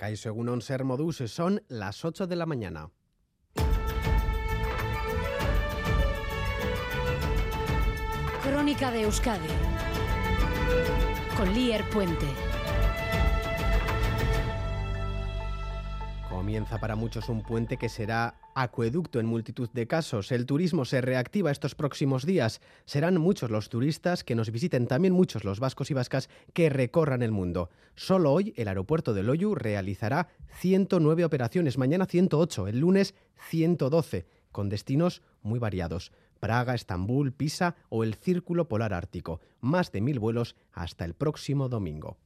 Caixo Egunon Ser Modus son las 8 de la mañana. Crónica de Euskadi con Lier Puente. Comienza para muchos un puente que será acueducto en multitud de casos. El turismo se reactiva estos próximos días. Serán muchos los turistas que nos visiten, también muchos los vascos y vascas que recorran el mundo. Solo hoy el aeropuerto de Loyu realizará 109 operaciones, mañana 108, el lunes 112, con destinos muy variados. Praga, Estambul, Pisa o el Círculo Polar Ártico. Más de mil vuelos hasta el próximo domingo.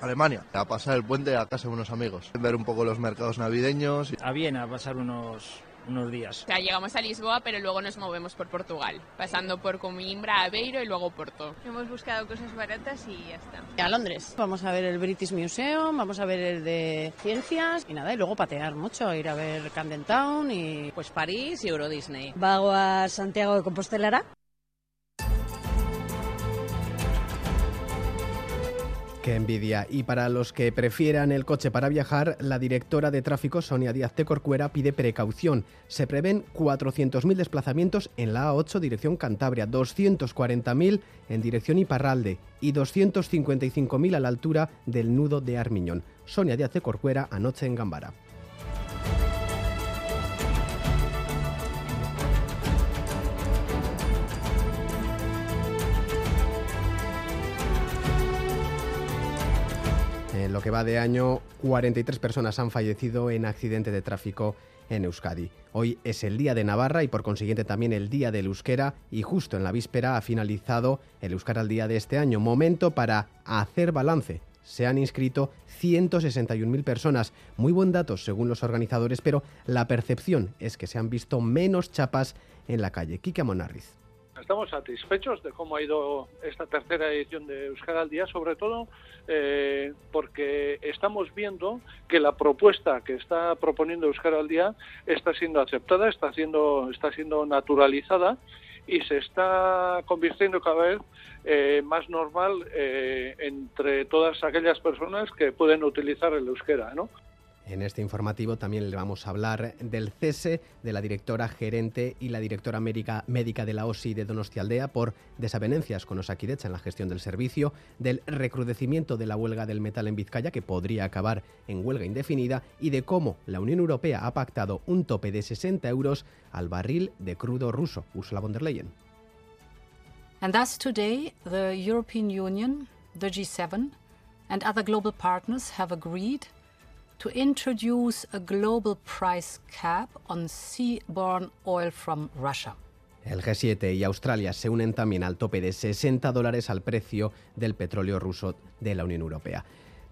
Alemania, a pasar el puente a casa de unos amigos, ver un poco los mercados navideños. A Viena, a pasar unos, unos días. O sea, llegamos a Lisboa, pero luego nos movemos por Portugal, pasando por Coimbra, Aveiro y luego Porto. Hemos buscado cosas baratas y ya está. A Londres. Vamos a ver el British Museum, vamos a ver el de ciencias y nada, y luego patear mucho, ir a ver Camden Town y pues París y Euro Disney. Vago a Santiago de Compostelara. Qué envidia. Y para los que prefieran el coche para viajar, la directora de tráfico, Sonia Díaz de Corcuera, pide precaución. Se prevén 400.000 desplazamientos en la A8 dirección Cantabria, 240.000 en dirección Iparralde y 255.000 a la altura del nudo de Armiñón. Sonia Díaz de Corcuera anoche en Gambara. Lo que va de año, 43 personas han fallecido en accidente de tráfico en Euskadi. Hoy es el Día de Navarra y por consiguiente también el Día del Euskera y justo en la víspera ha finalizado el Euskara al Día de este año. Momento para hacer balance. Se han inscrito 161.000 personas. Muy buen dato según los organizadores, pero la percepción es que se han visto menos chapas en la calle. Kike Monarriz. Estamos satisfechos de cómo ha ido esta tercera edición de Euskara al Día, sobre todo eh, porque estamos viendo que la propuesta que está proponiendo Euskara al Día está siendo aceptada, está siendo, está siendo naturalizada y se está convirtiendo cada vez eh, más normal eh, entre todas aquellas personas que pueden utilizar el euskera, ¿no? En este informativo también le vamos a hablar del cese de la directora gerente y la directora médica, médica de la OSI de Donostialdea por desavenencias con Osakidecha en la gestión del servicio, del recrudecimiento de la huelga del metal en Vizcaya, que podría acabar en huelga indefinida, y de cómo la Unión Europea ha pactado un tope de 60 euros al barril de crudo ruso. Ursula von der Leyen. And thus today, the European Union, the G7, and other global partners have agreed to introduce a global price cap on seaborne oil from Russia. El G7 y Australia se unen también al tope de 60 dólares al precio del petróleo ruso de la Unión Europea.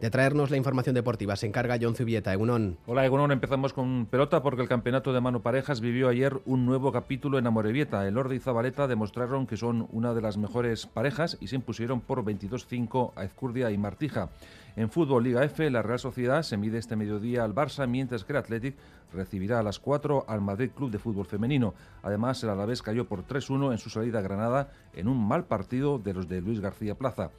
De traernos la información deportiva se encarga John Zubieta, Egunon. Hola Egunon, empezamos con pelota porque el campeonato de mano parejas vivió ayer un nuevo capítulo en Amorebieta. El Orde y Zabaleta demostraron que son una de las mejores parejas y se impusieron por 22-5 a Ezcurdia y Martija. En fútbol Liga F, la Real Sociedad se mide este mediodía al Barça, mientras que el Athletic recibirá a las 4 al Madrid Club de Fútbol Femenino. Además, el Alavés cayó por 3-1 en su salida a Granada en un mal partido de los de Luis García Plaza.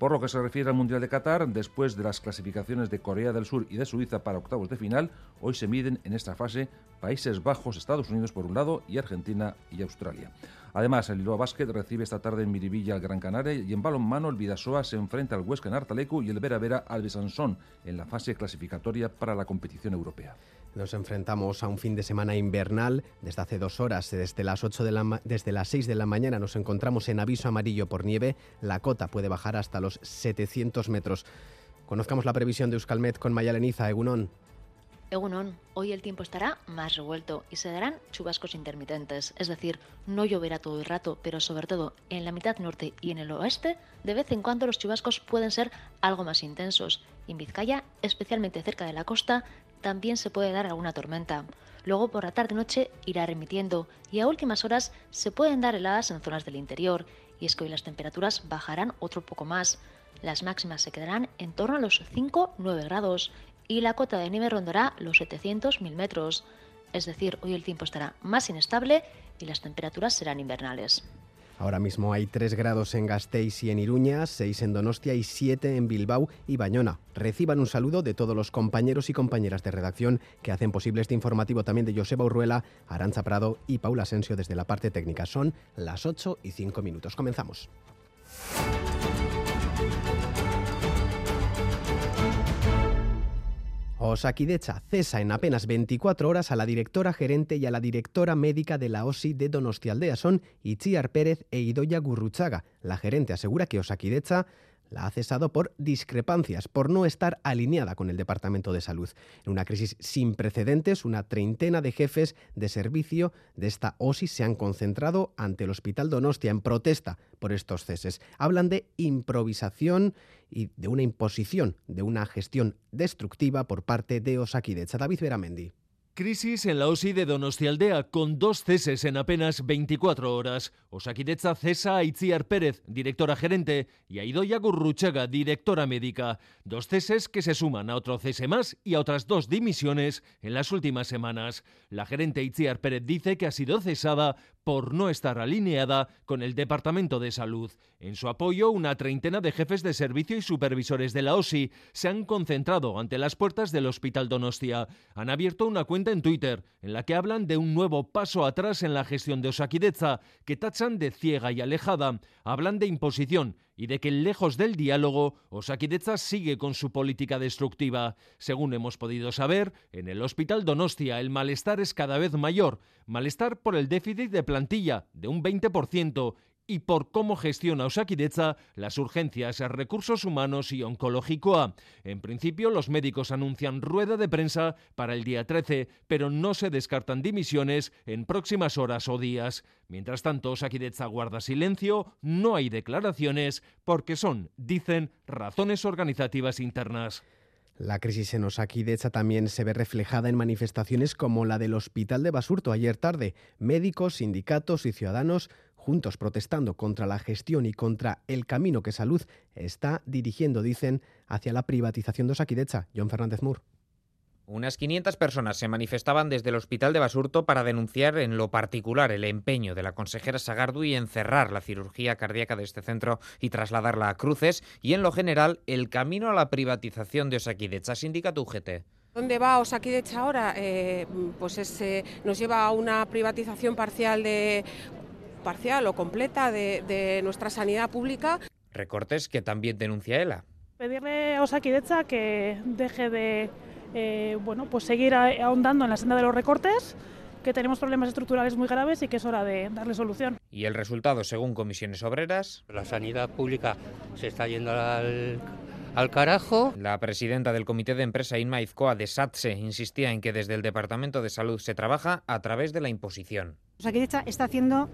Por lo que se refiere al Mundial de Qatar, después de las clasificaciones de Corea del Sur y de Suiza para octavos de final, hoy se miden en esta fase Países Bajos, Estados Unidos por un lado y Argentina y Australia. Además, el Bilbao Basket recibe esta tarde en Miribilla al Gran Canaria y en balonmano el Vidasoa se enfrenta al Huesca en Artalecu y el Vera Vera al Besansón en la fase clasificatoria para la competición europea. Nos enfrentamos a un fin de semana invernal. Desde hace dos horas, desde las, 8 de la desde las 6 de la mañana, nos encontramos en aviso amarillo por nieve. La cota puede bajar hasta los 700 metros. Conozcamos la previsión de Euskalmet con Mayaleniza, Egunon. Egunon, hoy el tiempo estará más revuelto y se darán chubascos intermitentes, es decir, no lloverá todo el rato, pero sobre todo en la mitad norte y en el oeste, de vez en cuando los chubascos pueden ser algo más intensos. En Vizcaya, especialmente cerca de la costa, también se puede dar alguna tormenta. Luego por la tarde-noche irá remitiendo y a últimas horas se pueden dar heladas en zonas del interior, y es que hoy las temperaturas bajarán otro poco más. Las máximas se quedarán en torno a los 5-9 grados y la cota de nieve rondará los 700.000 metros. Es decir, hoy el tiempo estará más inestable y las temperaturas serán invernales. Ahora mismo hay 3 grados en Gasteiz y en Iruña, 6 en Donostia y 7 en Bilbao y Bañona. Reciban un saludo de todos los compañeros y compañeras de redacción que hacen posible este informativo también de Joseba Urruela, Aranza Prado y Paula Asensio desde la parte técnica. Son las 8 y 5 minutos. Comenzamos. Osakidecha cesa en apenas 24 horas a la directora gerente y a la directora médica de la OSI de Donostialdea. Son Itziar Pérez e Idoya Gurruchaga. La gerente asegura que Osakidecha la ha cesado por discrepancias, por no estar alineada con el Departamento de Salud. En una crisis sin precedentes, una treintena de jefes de servicio de esta OSI se han concentrado ante el Hospital Donostia en protesta por estos ceses. Hablan de improvisación y de una imposición, de una gestión destructiva por parte de Osakidecha. David Beramendi. Crisis en la OSI de Donostialdea, con dos ceses en apenas 24 horas. Osakidetza cesa a Itziar Pérez, directora gerente, y a Idoya Gurruchaga, directora médica. Dos ceses que se suman a otro cese más y a otras dos dimisiones en las últimas semanas. La gerente Itziar Pérez dice que ha sido cesada por no estar alineada con el Departamento de Salud. En su apoyo, una treintena de jefes de servicio y supervisores de la OSI se han concentrado ante las puertas del Hospital Donostia. Han abierto una cuenta en Twitter en la que hablan de un nuevo paso atrás en la gestión de Osakideza, que tachan de ciega y alejada. Hablan de imposición y de que lejos del diálogo, Osakideza sigue con su política destructiva. Según hemos podido saber, en el Hospital Donostia el malestar es cada vez mayor, malestar por el déficit de plantilla de un 20% y por cómo gestiona Osakideza las urgencias, recursos humanos y oncológico En principio, los médicos anuncian rueda de prensa para el día 13, pero no se descartan dimisiones en próximas horas o días. Mientras tanto, Osakideza guarda silencio, no hay declaraciones, porque son, dicen, razones organizativas internas. La crisis en Osakidecha también se ve reflejada en manifestaciones como la del Hospital de Basurto ayer tarde. Médicos, sindicatos y ciudadanos juntos protestando contra la gestión y contra el camino que Salud está dirigiendo, dicen, hacia la privatización de Osakidecha. John Fernández Mur. Unas 500 personas se manifestaban desde el hospital de Basurto para denunciar en lo particular el empeño de la consejera Sagardu en cerrar la cirugía cardíaca de este centro y trasladarla a Cruces y en lo general el camino a la privatización de Osakidecha. Sindicato UGT. ¿Dónde va Osakidecha ahora? Eh, pues eh, nos lleva a una privatización parcial de parcial o completa de, nuestra sanidad pública. Recortes que también denuncia ELA. Pedirle a Osakidecha que deje de eh, bueno, pues seguir ahondando en la senda de los recortes que tenemos problemas estructurales muy graves y que es hora de darle solución. Y el resultado, según comisiones obreras. La sanidad pública se está yendo al, al carajo. La presidenta del Comité de Empresa Inma Izcoa de SATSE insistía en que desde el Departamento de Salud se trabaja a través de la imposición. O sea, que está haciendo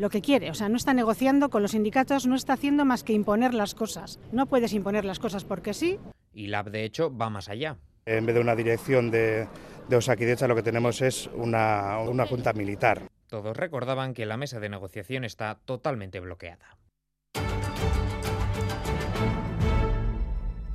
lo que quiere, o sea, no está negociando con los sindicatos, no está haciendo más que imponer las cosas. No puedes imponer las cosas porque sí. Y LAB, de hecho, va más allá. En vez de una dirección de, de Osakidecha, lo que tenemos es una, una junta militar. Todos recordaban que la mesa de negociación está totalmente bloqueada.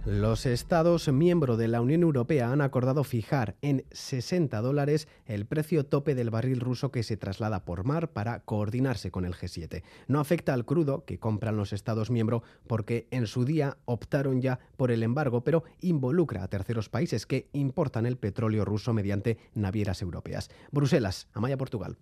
Los Estados miembros de la Unión Europea han acordado fijar en 60 dólares el precio tope del barril ruso que se traslada por mar para coordinarse con el G7. No afecta al crudo que compran los Estados miembros porque en su día optaron ya por el embargo, pero involucra a terceros países que importan el petróleo ruso mediante navieras europeas. Bruselas, Amaya, Portugal.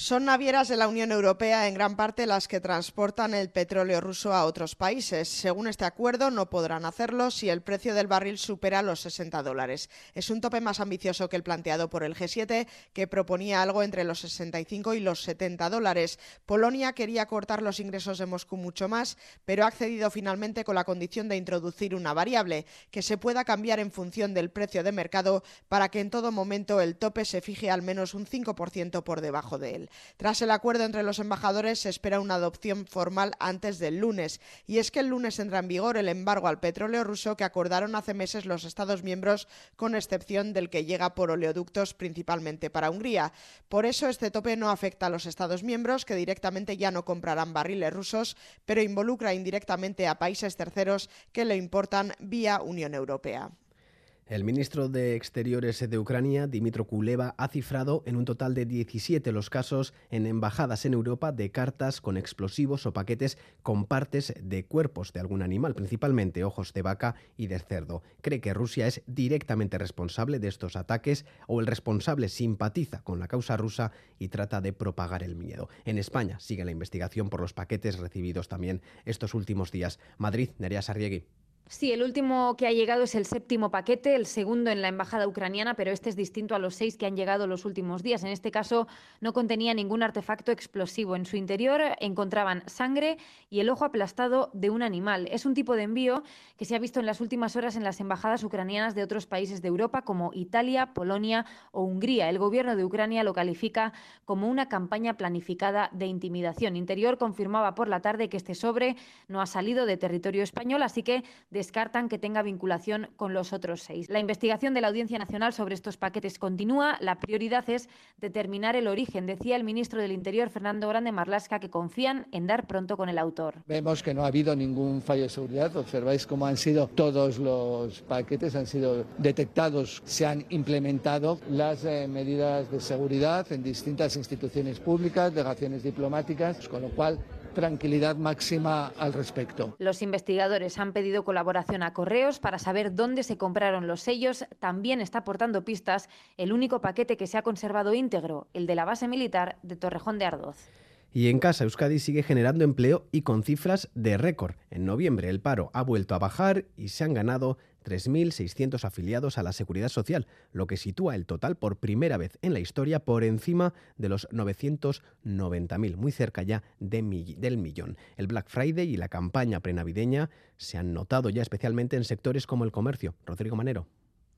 Son navieras de la Unión Europea en gran parte las que transportan el petróleo ruso a otros países. Según este acuerdo, no podrán hacerlo si el precio del barril supera los 60 dólares. Es un tope más ambicioso que el planteado por el G7, que proponía algo entre los 65 y los 70 dólares. Polonia quería cortar los ingresos de Moscú mucho más, pero ha accedido finalmente con la condición de introducir una variable que se pueda cambiar en función del precio de mercado para que en todo momento el tope se fije al menos un 5% por debajo de él. Tras el acuerdo entre los embajadores, se espera una adopción formal antes del lunes. Y es que el lunes entra en vigor el embargo al petróleo ruso que acordaron hace meses los Estados miembros, con excepción del que llega por oleoductos principalmente para Hungría. Por eso este tope no afecta a los Estados miembros, que directamente ya no comprarán barriles rusos, pero involucra indirectamente a países terceros que lo importan vía Unión Europea. El ministro de Exteriores de Ucrania, Dimitro Kuleva, ha cifrado en un total de 17 los casos en embajadas en Europa de cartas con explosivos o paquetes con partes de cuerpos de algún animal, principalmente ojos de vaca y de cerdo. Cree que Rusia es directamente responsable de estos ataques o el responsable simpatiza con la causa rusa y trata de propagar el miedo. En España sigue la investigación por los paquetes recibidos también estos últimos días. Madrid, Nerea Sarriegui. Sí, el último que ha llegado es el séptimo paquete, el segundo en la embajada ucraniana, pero este es distinto a los seis que han llegado los últimos días. En este caso no contenía ningún artefacto explosivo. En su interior encontraban sangre y el ojo aplastado de un animal. Es un tipo de envío que se ha visto en las últimas horas en las embajadas ucranianas de otros países de Europa como Italia, Polonia o Hungría. El gobierno de Ucrania lo califica como una campaña planificada de intimidación. Interior confirmaba por la tarde que este sobre no ha salido de territorio español, así que descartan que tenga vinculación con los otros seis. La investigación de la Audiencia Nacional sobre estos paquetes continúa. La prioridad es determinar el origen, decía el ministro del Interior, Fernando Grande Marlasca, que confían en dar pronto con el autor. Vemos que no ha habido ningún fallo de seguridad. Observáis cómo han sido todos los paquetes, han sido detectados, se han implementado las eh, medidas de seguridad en distintas instituciones públicas, delegaciones diplomáticas, con lo cual tranquilidad máxima al respecto. Los investigadores han pedido colaboración a Correos para saber dónde se compraron los sellos. También está aportando pistas el único paquete que se ha conservado íntegro, el de la base militar de Torrejón de Ardoz. Y en casa, Euskadi sigue generando empleo y con cifras de récord. En noviembre el paro ha vuelto a bajar y se han ganado 3.600 afiliados a la Seguridad Social, lo que sitúa el total por primera vez en la historia por encima de los 990.000, muy cerca ya de del millón. El Black Friday y la campaña prenavideña se han notado ya especialmente en sectores como el comercio. Rodrigo Manero.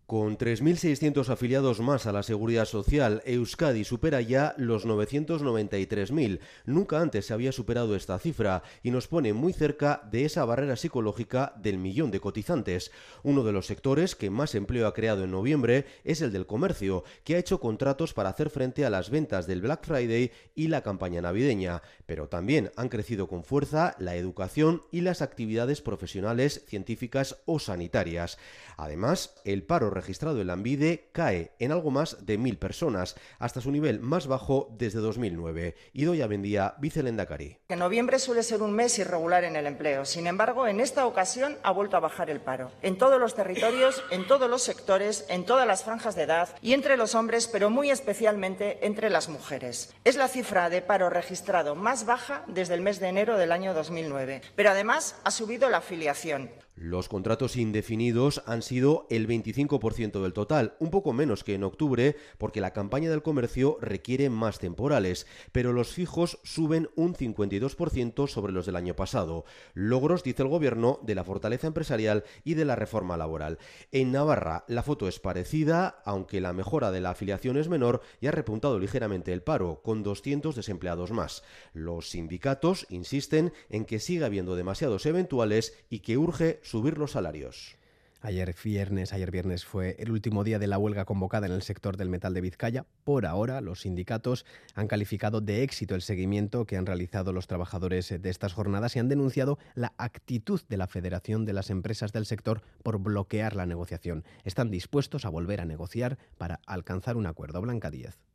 Con 3.600 afiliados más a la Seguridad Social, Euskadi supera ya los 993.000. Nunca antes se había superado esta cifra y nos pone muy cerca de esa barrera psicológica del millón de cotizantes. Uno de los sectores que más empleo ha creado en noviembre es el del comercio, que ha hecho contratos para hacer frente a las ventas del Black Friday y la campaña navideña. Pero también han crecido con fuerza la educación y las actividades profesionales, científicas o sanitarias. Además, el paro registrado en la Ambide cae en algo más de mil personas, hasta su nivel más bajo desde 2009. Idoya Bendía, vicelendacari. Que noviembre suele ser un mes irregular en el empleo. Sin embargo, en esta ocasión ha vuelto a bajar el paro. En todos los territorios, en todos los sectores, en todas las franjas de edad y entre los hombres, pero muy especialmente entre las mujeres. Es la cifra de paro registrado más baja desde el mes de enero del año 2009. Pero además ha subido la afiliación. Los contratos indefinidos han sido el 25% del total, un poco menos que en octubre, porque la campaña del comercio requiere más temporales, pero los fijos suben un 52% sobre los del año pasado. Logros, dice el gobierno, de la fortaleza empresarial y de la reforma laboral. En Navarra la foto es parecida, aunque la mejora de la afiliación es menor y ha repuntado ligeramente el paro, con 200 desempleados más. Los sindicatos insisten en que sigue habiendo demasiados eventuales y que urge subir los salarios. Ayer viernes, ayer viernes fue el último día de la huelga convocada en el sector del metal de Vizcaya. Por ahora, los sindicatos han calificado de éxito el seguimiento que han realizado los trabajadores de estas jornadas y han denunciado la actitud de la Federación de las Empresas del sector por bloquear la negociación. Están dispuestos a volver a negociar para alcanzar un acuerdo. Blanca Díez.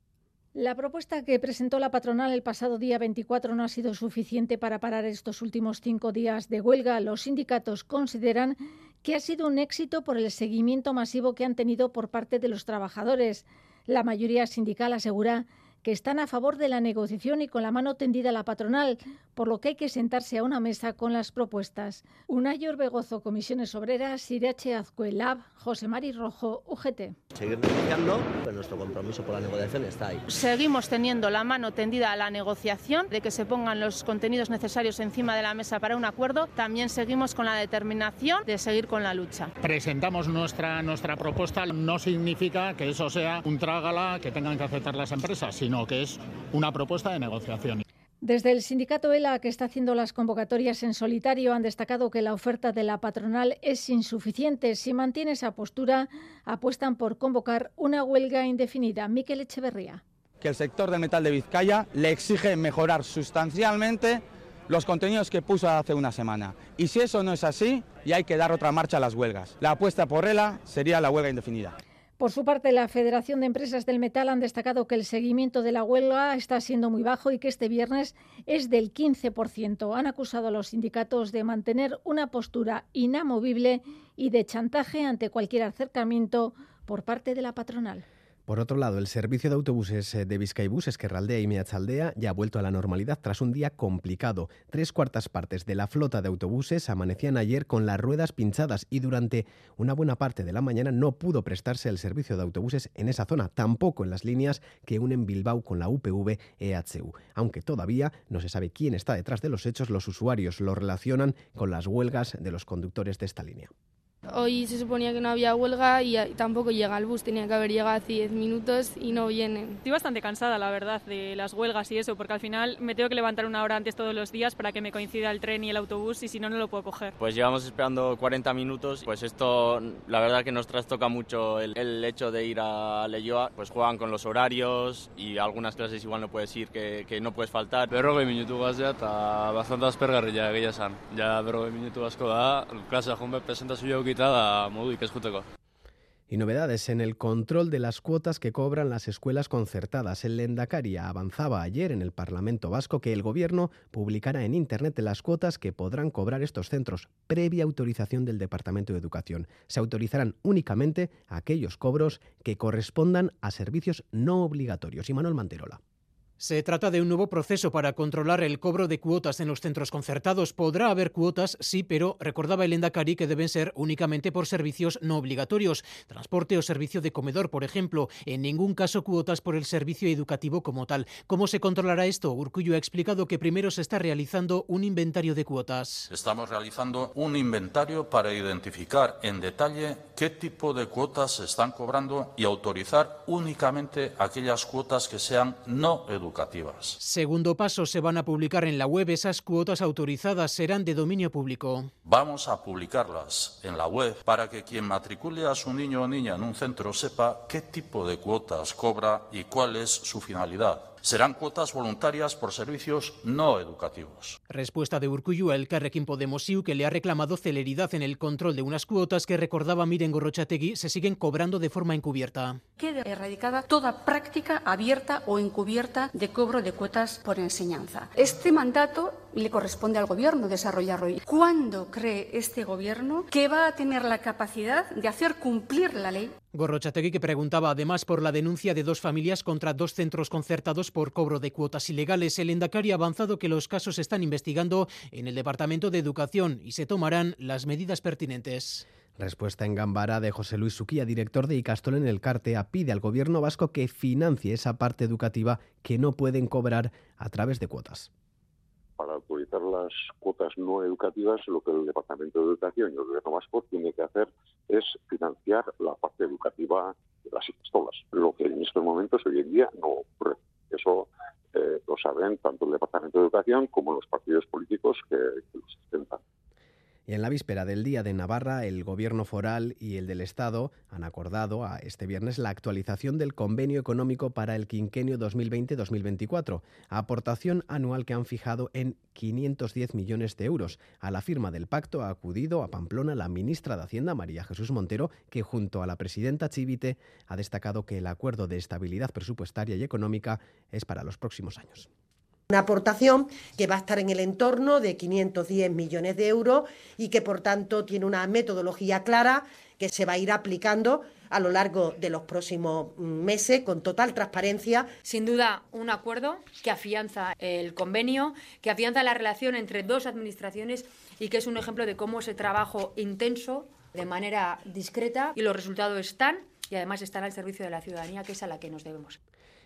La propuesta que presentó la patronal el pasado día 24 no ha sido suficiente para parar estos últimos cinco días de huelga. Los sindicatos consideran que ha sido un éxito por el seguimiento masivo que han tenido por parte de los trabajadores. La mayoría sindical asegura que están a favor de la negociación y con la mano tendida a la patronal, por lo que hay que sentarse a una mesa con las propuestas. Unayor Begozo, Comisiones Obreras, Irache Azcuelab, José Mari Rojo, UGT. Seguir negociando, pero nuestro compromiso por la negociación está ahí. Seguimos teniendo la mano tendida a la negociación, de que se pongan los contenidos necesarios encima de la mesa para un acuerdo. También seguimos con la determinación de seguir con la lucha. Presentamos nuestra, nuestra propuesta, no significa que eso sea un trágala que tengan que aceptar las empresas, sino que es una propuesta de negociación. Desde el sindicato ELA, que está haciendo las convocatorias en solitario, han destacado que la oferta de la patronal es insuficiente. Si mantiene esa postura, apuestan por convocar una huelga indefinida. Miquel Echeverría. Que el sector del metal de Vizcaya le exige mejorar sustancialmente los contenidos que puso hace una semana. Y si eso no es así, y hay que dar otra marcha a las huelgas. La apuesta por ELA sería la huelga indefinida. Por su parte, la Federación de Empresas del Metal han destacado que el seguimiento de la huelga está siendo muy bajo y que este viernes es del 15%. Han acusado a los sindicatos de mantener una postura inamovible y de chantaje ante cualquier acercamiento por parte de la patronal. Por otro lado, el servicio de autobuses eh, de Vizcaibus, Esquerraldea y Meachaldea ya ha vuelto a la normalidad tras un día complicado. Tres cuartas partes de la flota de autobuses amanecían ayer con las ruedas pinchadas y durante una buena parte de la mañana no pudo prestarse el servicio de autobuses en esa zona, tampoco en las líneas que unen Bilbao con la UPV EHU. Aunque todavía no se sabe quién está detrás de los hechos, los usuarios lo relacionan con las huelgas de los conductores de esta línea. Hoy se suponía que no había huelga y tampoco llega el bus, tenía que haber llegado hace 10 minutos y no vienen. Estoy bastante cansada, la verdad, de las huelgas y eso, porque al final me tengo que levantar una hora antes todos los días para que me coincida el tren y el autobús y si no, no lo puedo coger. Pues llevamos esperando 40 minutos, pues esto la verdad que nos trastoca mucho el, el hecho de ir a Leyoa, pues juegan con los horarios y algunas clases igual no puedes ir, que, que no puedes faltar. Berrogei minutu gazia eta bastante aspergarria egia esan. Ja berrogei minutu asko da, klase y novedades en el control de las cuotas que cobran las escuelas concertadas. El Lendacaria avanzaba ayer en el Parlamento Vasco que el Gobierno publicará en Internet las cuotas que podrán cobrar estos centros, previa autorización del Departamento de Educación. Se autorizarán únicamente aquellos cobros que correspondan a servicios no obligatorios. Y Manuel Manterola. Se trata de un nuevo proceso para controlar el cobro de cuotas en los centros concertados. Podrá haber cuotas, sí, pero recordaba el Endacari que deben ser únicamente por servicios no obligatorios, transporte o servicio de comedor, por ejemplo. En ningún caso cuotas por el servicio educativo como tal. ¿Cómo se controlará esto? Urcullo ha explicado que primero se está realizando un inventario de cuotas. Estamos realizando un inventario para identificar en detalle qué tipo de cuotas se están cobrando y autorizar únicamente aquellas cuotas que sean no educativas educativas. Segundo paso, se van a publicar en la web. Esas cuotas autorizadas serán de dominio público. Vamos a publicarlas en la web para que quien matricule a su niño o niña en un centro sepa qué tipo de cuotas cobra y cuál es su finalidad serán cuotas voluntarias por servicios no educativos. Respuesta de Urcuyu al Carrequín Podemosiu, que le ha reclamado celeridad en el control de unas cuotas que recordaba Miren Gorrochategui se siguen cobrando de forma encubierta. Queda erradicada toda práctica abierta o encubierta de cobro de cuotas por enseñanza. Este mandato le corresponde al Gobierno desarrollarlo. ¿Cuándo cree este Gobierno que va a tener la capacidad de hacer cumplir la ley? Gorrochategui que preguntaba además por la denuncia de dos familias contra dos centros concertados por cobro de cuotas ilegales. El Endacari ha avanzado que los casos se están investigando en el Departamento de Educación y se tomarán las medidas pertinentes. Respuesta en Gambara de José Luis Suquía, director de Icastol en el Cartea, pide al gobierno vasco que financie esa parte educativa que no pueden cobrar a través de cuotas para autorizar las cuotas no educativas, lo que el Departamento de Educación y el Gobierno Vasco tiene que hacer es financiar la parte educativa de las escuelas, lo que en estos momentos hoy en día no ocurre. Eso eh, lo saben tanto el Departamento de Educación como los partidos políticos que, que lo sustentan. Y en la víspera del Día de Navarra, el Gobierno foral y el del Estado han acordado a este viernes la actualización del convenio económico para el quinquenio 2020-2024, aportación anual que han fijado en 510 millones de euros. A la firma del pacto ha acudido a Pamplona la ministra de Hacienda, María Jesús Montero, que junto a la presidenta Chivite ha destacado que el acuerdo de estabilidad presupuestaria y económica es para los próximos años. Una aportación que va a estar en el entorno de 510 millones de euros y que, por tanto, tiene una metodología clara que se va a ir aplicando a lo largo de los próximos meses con total transparencia. Sin duda, un acuerdo que afianza el convenio, que afianza la relación entre dos administraciones y que es un ejemplo de cómo ese trabajo intenso, de manera discreta, y los resultados están y además están al servicio de la ciudadanía, que es a la que nos debemos.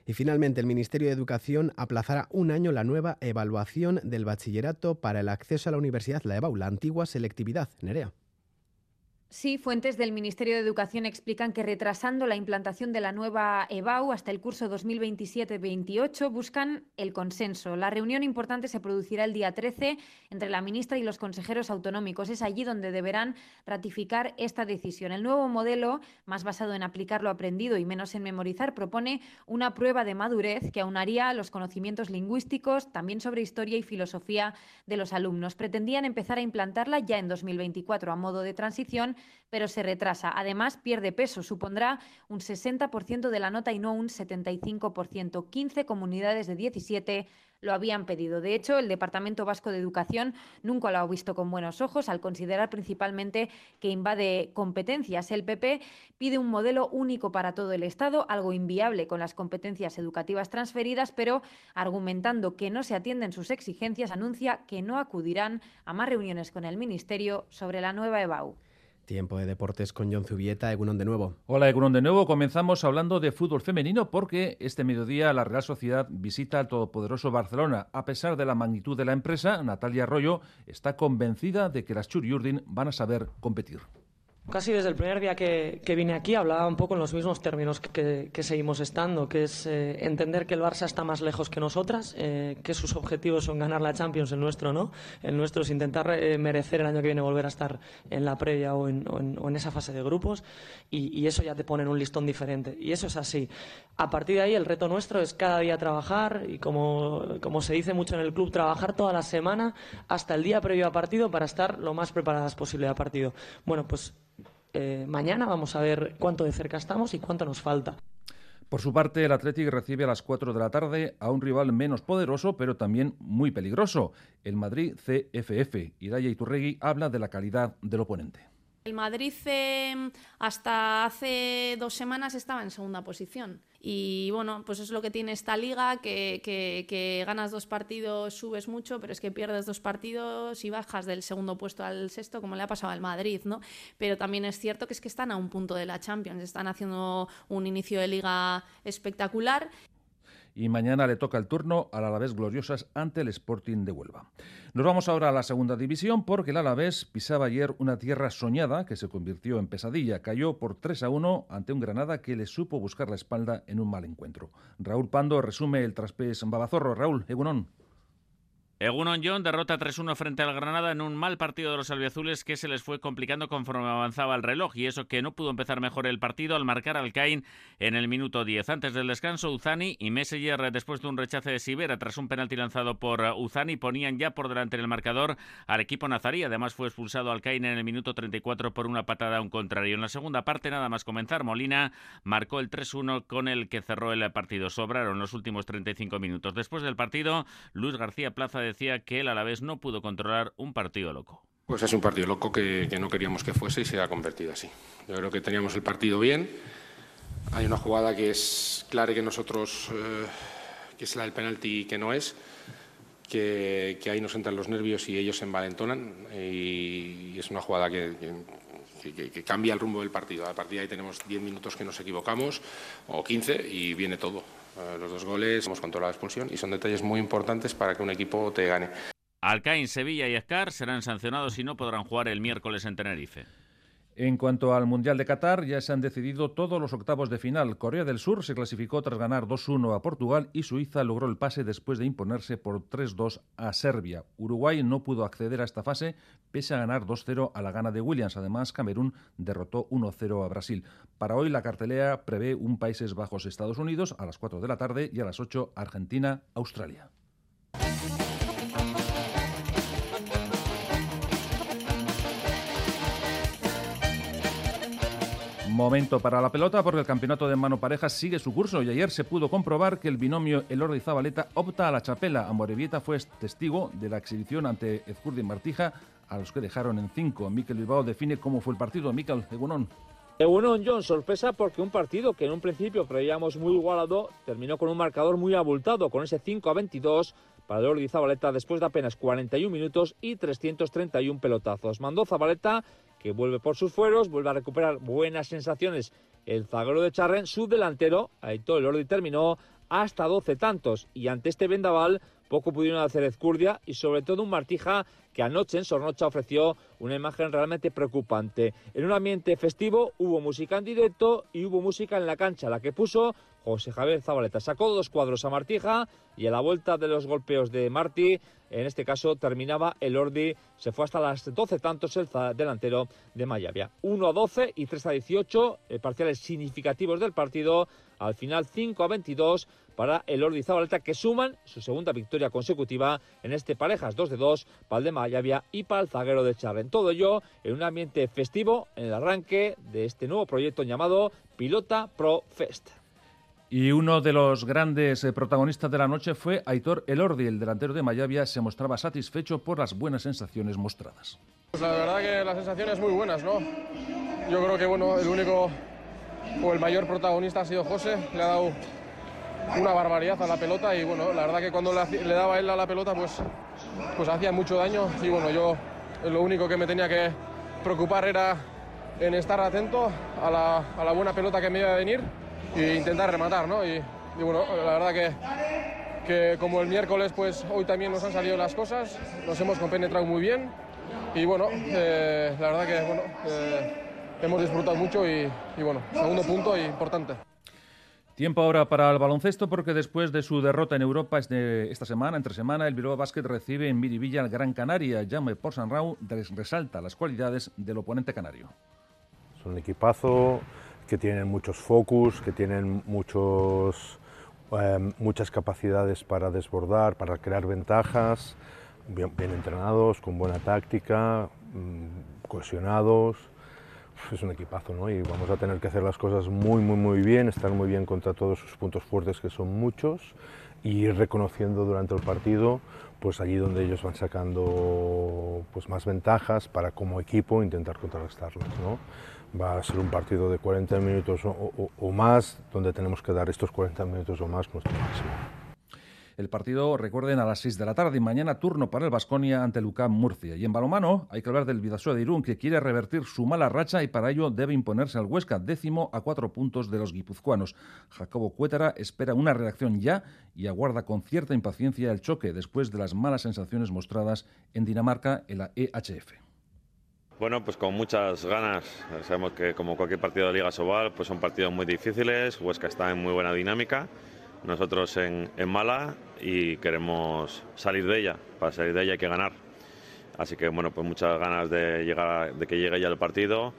Y finalmente, el Ministerio de Educación aplazará un año la nueva evaluación del bachillerato para el acceso a la universidad, la EBAU, la antigua selectividad. Nerea. Sí, fuentes del Ministerio de Educación explican que retrasando la implantación de la nueva EBAU hasta el curso 2027-28 buscan el consenso. La reunión importante se producirá el día 13 entre la ministra y los consejeros autonómicos. Es allí donde deberán ratificar esta decisión. El nuevo modelo, más basado en aplicar lo aprendido y menos en memorizar, propone una prueba de madurez que aunaría los conocimientos lingüísticos, también sobre historia y filosofía de los alumnos. Pretendían empezar a implantarla ya en 2024 a modo de transición pero se retrasa. Además, pierde peso, supondrá un 60% de la nota y no un 75%. 15 comunidades de 17 lo habían pedido. De hecho, el Departamento Vasco de Educación nunca lo ha visto con buenos ojos al considerar principalmente que invade competencias. El PP pide un modelo único para todo el Estado, algo inviable con las competencias educativas transferidas, pero argumentando que no se atienden sus exigencias, anuncia que no acudirán a más reuniones con el Ministerio sobre la nueva EBAU. Tiempo de deportes con John Zubieta, Egunon de nuevo. Hola Egunon de nuevo, comenzamos hablando de fútbol femenino porque este mediodía la Real Sociedad visita al todopoderoso Barcelona. A pesar de la magnitud de la empresa, Natalia Arroyo está convencida de que las Churiurdin van a saber competir. Casi desde el primer día que, vine aquí hablaba un poco en los mismos términos que, seguimos estando, que es eh, entender que el Barça está más lejos que nosotras, eh, que sus objetivos son ganar la Champions, el nuestro no, el nuestro es intentar eh, merecer el año que viene volver a estar en la previa o en, esa fase de grupos y, eso ya te pone en un listón diferente y eso es así. A partir de ahí el reto nuestro es cada día trabajar y como, como se dice mucho en el club, trabajar toda la semana hasta el día previo a partido para estar lo más preparadas posible a partido. Bueno, pues eh, mañana vamos a ver cuánto de cerca estamos y cuánto nos falta. Por su parte, el Athletic recibe a las 4 de la tarde a un rival menos poderoso, pero también muy peligroso, el Madrid CFF. Iraya Iturregui habla de la calidad del oponente. El Madrid eh, hasta hace dos semanas estaba en segunda posición. Y bueno, pues es lo que tiene esta liga, que, que, ganas dos partidos, subes mucho, pero es que pierdes dos partidos y bajas del segundo puesto al sexto, como le ha pasado al Madrid, ¿no? Pero también es cierto que es que están a un punto de la Champions, están haciendo un inicio de liga espectacular y mañana le toca el turno al Alavés Gloriosas ante el Sporting de Huelva. Nos vamos ahora a la segunda división porque el Alavés pisaba ayer una tierra soñada que se convirtió en pesadilla. Cayó por 3 a 1 ante un Granada que le supo buscar la espalda en un mal encuentro. Raúl Pando resume el traspés Babazorro. Raúl, Egunon. Egunon John derrota 3-1 frente al Granada en un mal partido de los albiazules que se les fue complicando conforme avanzaba el reloj y eso que no pudo empezar mejor el partido al marcar al Cain en el minuto 10. Antes del descanso, Uzani y Messenger, después de un rechace de Sibera tras un penalti lanzado por Uzani, ponían ya por delante en el marcador al equipo nazarí. Además fue expulsado al Cain en el minuto 34 por una patada a un contrario. En la segunda parte, nada más comenzar, Molina marcó el 3-1 con el que cerró el partido. Sobraron los últimos 35 minutos. Después del partido, Luis García Plaza de decía que él a la vez no pudo controlar un partido loco. Pues es un partido loco que, no queríamos que fuese y se ha convertido así. Yo creo que teníamos el partido bien. Hay una jugada que es clara que nosotros, eh, que es la del penalti que no es, que, ahí nos entran los nervios y ellos se envalentonan y, es una jugada que, que, cambia el rumbo del partido. A partir de ahí tenemos 10 minutos que nos equivocamos o 15 y viene todo. Eh, los dos goles, hemos controlado la expulsión y son detalles muy importantes para que un equipo te gane. Alcaín, Sevilla y Escar serán sancionados y no podrán jugar el miércoles en Tenerife. En cuanto al Mundial de Qatar, ya se han decidido todos los octavos de final. Corea del Sur se clasificó tras ganar 2-1 a Portugal y Suiza logró el pase después de imponerse por 3-2 a Serbia. Uruguay no pudo acceder a esta fase pese a ganar 2-0 a la gana de Williams. Además, Camerún derrotó 1-0 a Brasil. Para hoy la cartelera prevé un Países Bajos-Estados Unidos a las 4 de la tarde y a las 8 Argentina-Australia. Momento para la pelota porque el campeonato de mano parejas sigue su curso y ayer se pudo comprobar que el binomio Elordi Zabaleta opta a la chapela. Amorebieta fue testigo de la exhibición ante Ezcurdi Martija, a los que dejaron en cinco. Miquel Bilbao define cómo fue el partido. Miquel, Egunon. Egunon John, sorpresa porque un partido que en un principio creíamos muy igualado terminó con un marcador muy abultado, con ese 5 a 22 para Elordi Zabaleta después de apenas 41 minutos y 331 pelotazos. Mandó Zabaleta que vuelve por sus fueros, vuelve a recuperar buenas sensaciones el zaguero de Charren, su delantero, Aitor Elordi terminó hasta 12 tantos y ante este vendaval poco pudieron hacer Ezcurdia y sobre todo un Martija que anoche en Sornocha ofreció una imagen realmente preocupante. En un ambiente festivo hubo música en directo y hubo música en la cancha, la que puso José Javier Zabaleta. Sacó dos cuadros a Martija y a la vuelta de los golpeos de Martí, en este caso terminaba el Ordi, se fue hasta las 12 tantos el delantero de Mayavia. 1 a 12 y 3 a 18, eh, parciales significativos del partido. Al final 5 a 22 para el Ordi Zabaleta que suman su segunda victoria consecutiva en este parejas 2 de 2 para el de Mayavia y para el zaguero de Charren. Todo ello en un ambiente festivo en el arranque de este nuevo proyecto llamado Pilota Pro Fest. Y uno de los grandes eh, protagonistas de la noche fue Aitor Elordi, el delantero de Mayavia, se mostraba satisfecho por las buenas sensaciones mostradas. Pues la verdad que las sensaciones muy buenas, ¿no? Yo creo que bueno, el único o el mayor protagonista ha sido José, le ha dado una barbaridad a la pelota y bueno, la verdad que cuando le, daba él a la pelota pues, pues hacía mucho daño y bueno, yo lo único que me tenía que preocupar era en estar atento a la, a la buena pelota que me iba a venir e intentar rematar, ¿no? Y, bueno, la verdad que, que como el miércoles, pues hoy también nos han salido las cosas, nos hemos compenetrado muy bien y bueno, eh, la verdad que bueno, eh, hemos disfrutado mucho y, y bueno, segundo punto importante. Tiempo ahora para el baloncesto porque después de su derrota en Europa esta semana, entre semana, el Bilbao Basket recibe en Miribilla al Gran Canaria. Llame por San Raúl resalta las cualidades del oponente canario. Es un equipazo, que tienen muchos focus, que tienen muchos, em, muchas capacidades para desbordar, para crear ventajas, bien, entrenados, con buena táctica, mm, cohesionados. Es un equipazo, ¿no? Y vamos a tener que hacer las cosas muy, muy, muy bien, estar muy bien contra todos sus puntos fuertes, que son muchos, y ir reconociendo durante el partido, pues allí donde ellos van sacando pues, más ventajas para como equipo intentar contrarrestarlas, ¿no? Va a ser un partido de 40 minutos o, más, donde tenemos que dar estos 40 minutos o más nuestro máximo. El partido, recuerden, a las 6 de la tarde y mañana turno para el Vasconia ante Lucán Murcia. Y en balomano hay que hablar del Vidasoa de Irún, que quiere revertir su mala racha y para ello debe imponerse al Huesca, décimo a cuatro puntos de los guipuzcoanos. Jacobo Cuétara espera una reacción ya y aguarda con cierta impaciencia el choque después de las malas sensaciones mostradas en Dinamarca en la EHF. Bueno, pues con muchas ganas. Sabemos que como cualquier partido de Liga Sobal, pues son partidos muy difíciles. Huesca está en muy buena dinámica. Nosotros en, mala y queremos salir de ella. Para salir de ella hay que ganar. Así que bueno, pues muchas ganas de llegar, de que llegue ya el partido,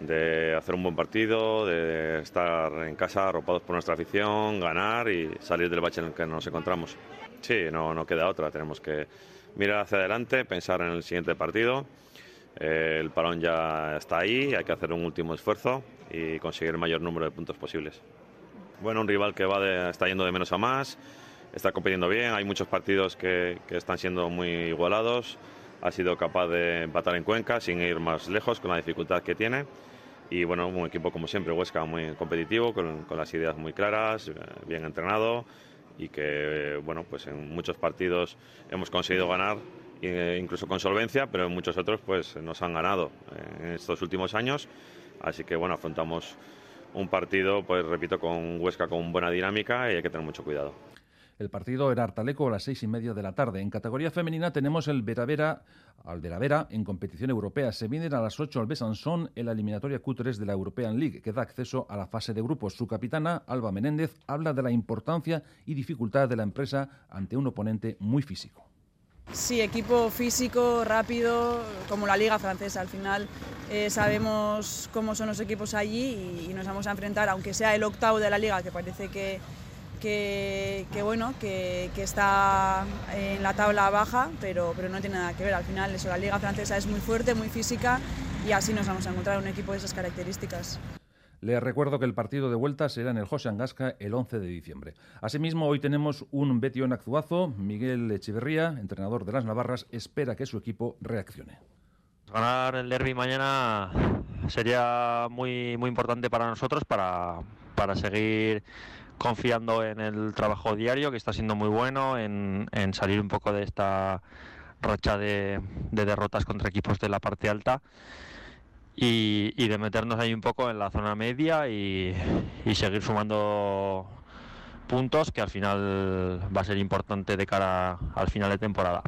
de hacer un buen partido, de estar en casa arropados por nuestra afición, ganar y salir del bache en el que nos encontramos. Sí, no, queda otra. Tenemos que mirar hacia adelante, pensar en el siguiente partido el parón ya está ahí, hay que hacer un último esfuerzo y conseguir el mayor número de puntos posibles. Bueno, un rival que va está yendo de menos a más, está compitiendo bien, hay muchos partidos que, están siendo muy igualados, ha sido capaz de empatar en Cuenca sin ir más lejos con la dificultad que tiene. Y bueno, un equipo como siempre, Huesca, muy competitivo, con, con las ideas muy claras, bien entrenado y que, bueno, pues en muchos partidos hemos conseguido ganar eh, incluso con solvencia, pero muchos otros pues nos han ganado en estos últimos años. Así que bueno, afrontamos un partido, pues repito, con Huesca con buena dinámica y hay que tener mucho cuidado. El partido era Artaleco a las seis y media de la tarde. En categoría femenina tenemos el Veravera, al Veravera en competición europea. Se vienen a las 8 al Besançon en la eliminatoria Q3 de la European League, que da acceso a la fase de grupos. Su capitana, Alba Menéndez, habla de la importancia y dificultad de la empresa ante un oponente muy físico. Sí, equipo físico, rápido, como la liga francesa. Al final eh, sabemos cómo son los equipos allí y, nos vamos a enfrentar, aunque sea el octavo de la liga, que parece que, que, bueno, que, está en la tabla baja, pero, pero no tiene nada que ver. Al final eso, la liga francesa es muy fuerte, muy física y así nos vamos a encontrar un equipo de esas características. Les recuerdo que el partido de vuelta será en el José Angasca el 11 de diciembre. Asimismo, hoy tenemos un Betion Actuazo. Miguel Echeverría, entrenador de las Navarras, espera que su equipo reaccione. Ganar el derby mañana sería muy, muy importante para nosotros para, para seguir confiando en el trabajo diario, que está siendo muy bueno, en, salir un poco de esta racha de derrotas contra equipos de la parte alta y, de meternos ahí un poco en la zona media y, seguir sumando puntos que al final va a ser importante de cara al final de temporada.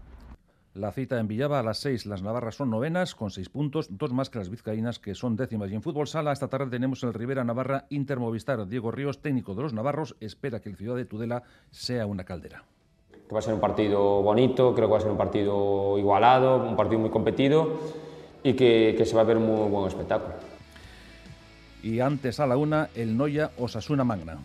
La cita en Villaba a las 6. Las navarras son novenas con seis puntos, dos más que las vizcaínas que son décimas. Y en fútbol sala esta tarde tenemos el Rivera Navarra Intermovistar. Diego Ríos, técnico de los navarros, espera que el Ciudad de Tudela sea una caldera. Que va a ser un partido bonito, creo que va a ser un partido igualado, un partido muy competido y que, que se va a ver un muy buen espectáculo. Y antes a la una, el Noya Osasuna Magna.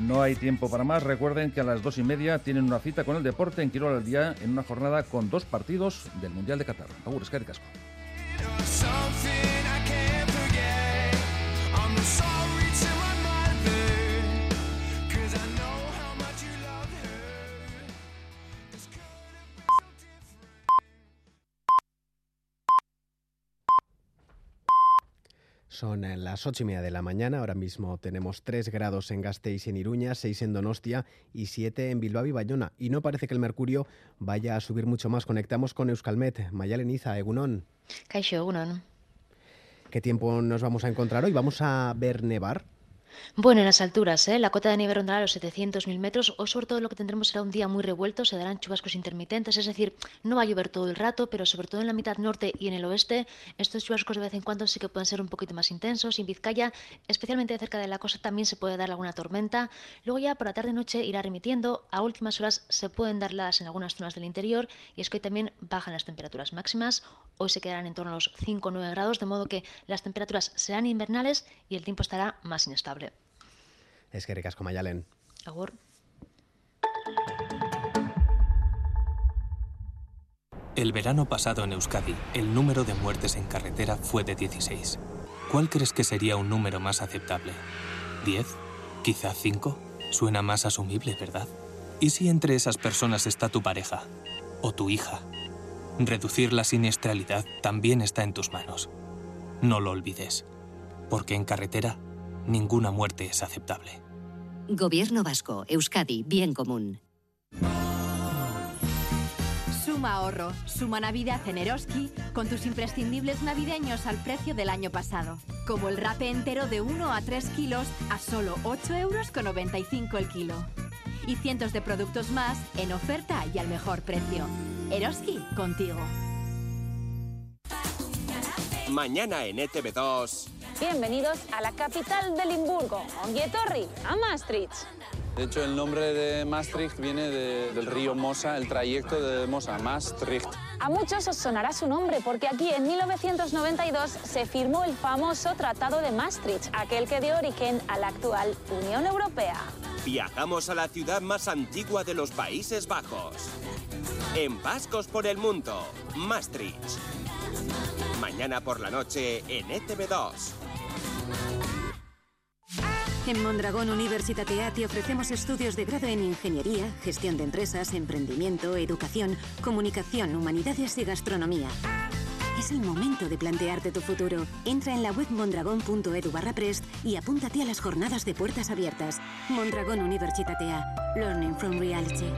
No hay tiempo para más. Recuerden que a las dos y media tienen una cita con el deporte en Quirol al día en una jornada con dos partidos del Mundial de Qatar. Agur, es Casco. Son las ocho y media de la mañana. Ahora mismo tenemos tres grados en Gasteiz y en Iruña, seis en Donostia y siete en Bilbao y Bayona. Y no parece que el mercurio vaya a subir mucho más. Conectamos con Euskalmet. Mayaleniza, Egunon. Caixo, Egunon. ¿Qué tiempo nos vamos a encontrar hoy? ¿Vamos a ver nevar? Bueno, en las alturas, ¿eh? la cota de nieve rondará los 700.000 metros. Hoy, sobre todo, lo que tendremos será un día muy revuelto. Se darán chubascos intermitentes, es decir, no va a llover todo el rato, pero sobre todo en la mitad norte y en el oeste, estos chubascos de vez en cuando sí que pueden ser un poquito más intensos. En Vizcaya, especialmente cerca de la costa, también se puede dar alguna tormenta. Luego, ya por la tarde-noche irá remitiendo. A últimas horas se pueden dar heladas en algunas zonas del interior y es que hoy también bajan las temperaturas máximas. Hoy se quedarán en torno a los 5 o 9 grados, de modo que las temperaturas serán invernales y el tiempo estará más inestable. Es que ricasco. Agur. El verano pasado en Euskadi, el número de muertes en carretera fue de 16. ¿Cuál crees que sería un número más aceptable? ¿10? ¿Quizá 5? Suena más asumible, ¿verdad? ¿Y si entre esas personas está tu pareja? ¿O tu hija? Reducir la siniestralidad también está en tus manos. No lo olvides, porque en carretera ninguna muerte es aceptable. Gobierno Vasco, Euskadi, Bien Común. Suma ahorro, suma Navidad en Eroski con tus imprescindibles navideños al precio del año pasado. Como el rape entero de 1 a 3 kilos a solo 8 euros con 95 el kilo. Y cientos de productos más en oferta y al mejor precio. Eroski, contigo. Mañana en ETV2. Bienvenidos a la capital de Limburgo, Onguietorri, a Maastricht. De hecho, el nombre de Maastricht viene del río Mosa, el trayecto de Mosa, Maastricht. A muchos os sonará su nombre porque aquí en 1992 se firmó el famoso Tratado de Maastricht, aquel que dio origen a la actual Unión Europea. Viajamos a la ciudad más antigua de los Países Bajos. En Vascos por el Mundo, Maastricht. Mañana por la noche en ETV2. En Mondragón Universitatea te ofrecemos estudios de grado en Ingeniería, Gestión de Empresas, Emprendimiento, Educación, Comunicación, Humanidades y Gastronomía. Es el momento de plantearte tu futuro. Entra en la web mondragón.edu barra prest y apúntate a las jornadas de puertas abiertas. Mondragón Universitatea. Learning from Reality.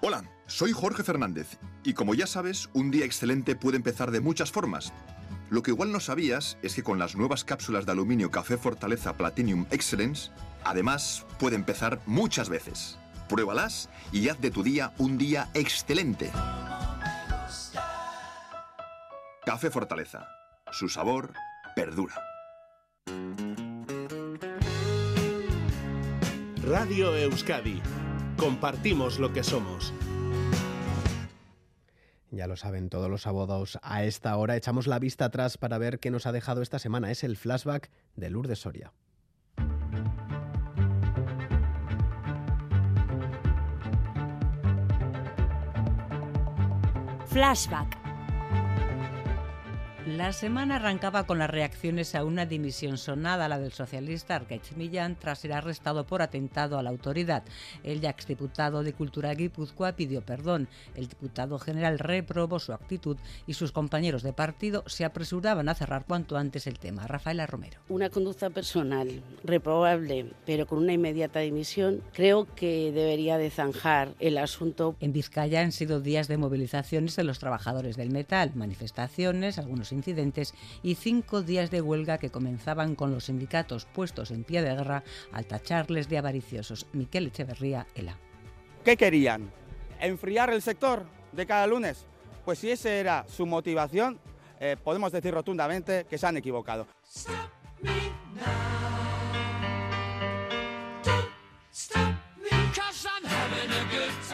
Hola, soy Jorge Fernández y como ya sabes, un día excelente puede empezar de muchas formas. Lo que igual no sabías es que con las nuevas cápsulas de aluminio Café Fortaleza Platinum Excellence, además puede empezar muchas veces. Pruébalas y haz de tu día un día excelente. Café Fortaleza. Su sabor perdura. Radio Euskadi. Compartimos lo que somos. Ya lo saben todos los abogados. A esta hora echamos la vista atrás para ver qué nos ha dejado esta semana. Es el flashback de Lourdes Soria. Flashback la semana arrancaba con las reacciones a una dimisión sonada, la del socialista Arkaitz Millán, tras ser arrestado por atentado a la autoridad. El ya exdiputado de Cultura Guipúzcoa pidió perdón. El diputado general reprobó su actitud y sus compañeros de partido se apresuraban a cerrar cuanto antes el tema. Rafaela Romero. Una conducta personal reprobable, pero con una inmediata dimisión, creo que debería de zanjar el asunto. En Vizcaya han sido días de movilizaciones de los trabajadores del metal, manifestaciones, algunos incidentes y cinco días de huelga que comenzaban con los sindicatos puestos en pie de guerra al tacharles de avariciosos. Miquel Echeverría, ELA. ¿Qué querían? ¿Enfriar el sector de cada lunes? Pues si esa era su motivación, eh, podemos decir rotundamente que se han equivocado.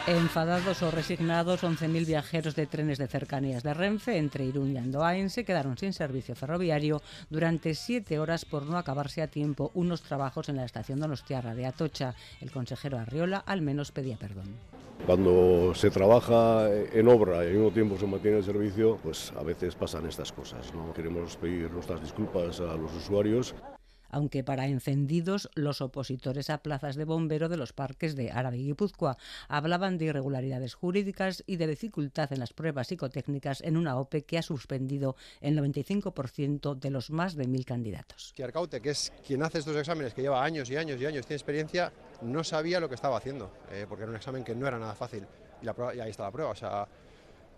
Enfadados o resignados, 11.000 viajeros de trenes de cercanías de Renfe entre Irún y Andoain se quedaron sin servicio ferroviario durante siete horas por no acabarse a tiempo unos trabajos en la estación Donostiarra de Atocha. El consejero Arriola al menos pedía perdón. Cuando se trabaja en obra y al mismo tiempo se mantiene el servicio, pues a veces pasan estas cosas. ¿no? Queremos pedir nuestras disculpas a los usuarios aunque para encendidos los opositores a plazas de bombero de los parques de Árabe y Guipúzcoa hablaban de irregularidades jurídicas y de dificultad en las pruebas psicotécnicas en una OPE que ha suspendido el 95% de los más de mil candidatos. Arcaute, que es quien hace estos exámenes, que lleva años y años y años, tiene experiencia, no sabía lo que estaba haciendo, eh, porque era un examen que no era nada fácil. Y ahí está la prueba. O sea,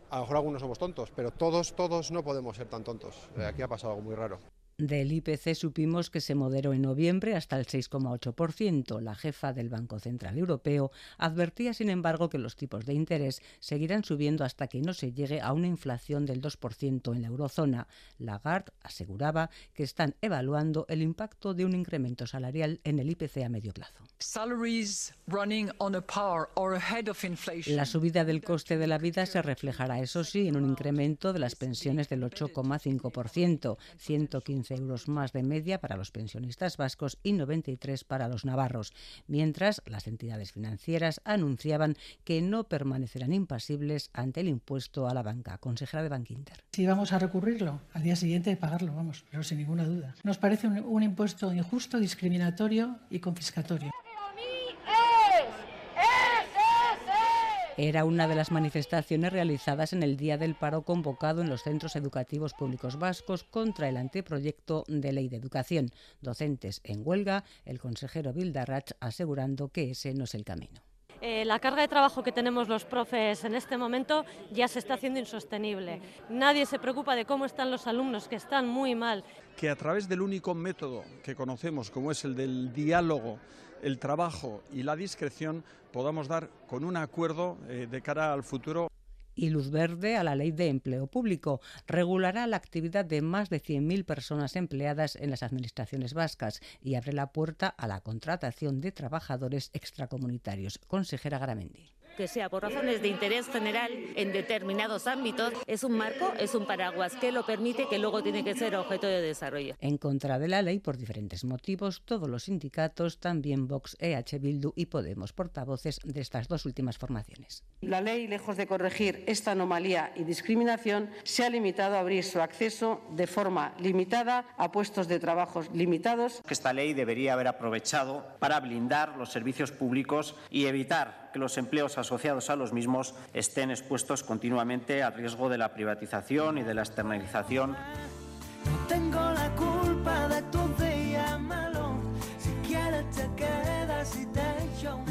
a lo mejor algunos somos tontos, pero todos, todos no podemos ser tan tontos. Eh, aquí ha pasado algo muy raro. Del IPC supimos que se moderó en noviembre hasta el 6,8%. La jefa del Banco Central Europeo advertía, sin embargo, que los tipos de interés seguirán subiendo hasta que no se llegue a una inflación del 2% en la eurozona. Lagarde aseguraba que están evaluando el impacto de un incremento salarial en el IPC a medio plazo. La subida del coste de la vida se reflejará, eso sí, en un incremento de las pensiones del 8,5%, 115 euros más de media para los pensionistas vascos y 93 para los navarros, mientras las entidades financieras anunciaban que no permanecerán impasibles ante el impuesto a la banca. Consejera de Bankinter. Si vamos a recurrirlo, al día siguiente de pagarlo, vamos, pero sin ninguna duda. Nos parece un impuesto injusto, discriminatorio y confiscatorio. Era una de las manifestaciones realizadas en el Día del Paro convocado en los centros educativos públicos vascos contra el anteproyecto de ley de educación. Docentes en huelga, el consejero Bildarratz asegurando que ese no es el camino. Eh, la carga de trabajo que tenemos los profes en este momento ya se está haciendo insostenible. Nadie se preocupa de cómo están los alumnos, que están muy mal. Que a través del único método que conocemos, como es el del diálogo, el trabajo y la discreción podamos dar con un acuerdo eh, de cara al futuro y luz verde a la ley de empleo público. Regulará la actividad de más de 100.000 personas empleadas en las administraciones vascas y abre la puerta a la contratación de trabajadores extracomunitarios. Consejera Garamendi que sea por razones de interés general en determinados ámbitos, es un marco, es un paraguas que lo permite, que luego tiene que ser objeto de desarrollo. En contra de la ley, por diferentes motivos, todos los sindicatos, también Vox, EH Bildu y Podemos, portavoces de estas dos últimas formaciones. La ley, lejos de corregir esta anomalía y discriminación, se ha limitado a abrir su acceso de forma limitada a puestos de trabajo limitados. Esta ley debería haber aprovechado para blindar los servicios públicos y evitar que los empleos asociados a los mismos estén expuestos continuamente al riesgo de la privatización y de la externalización.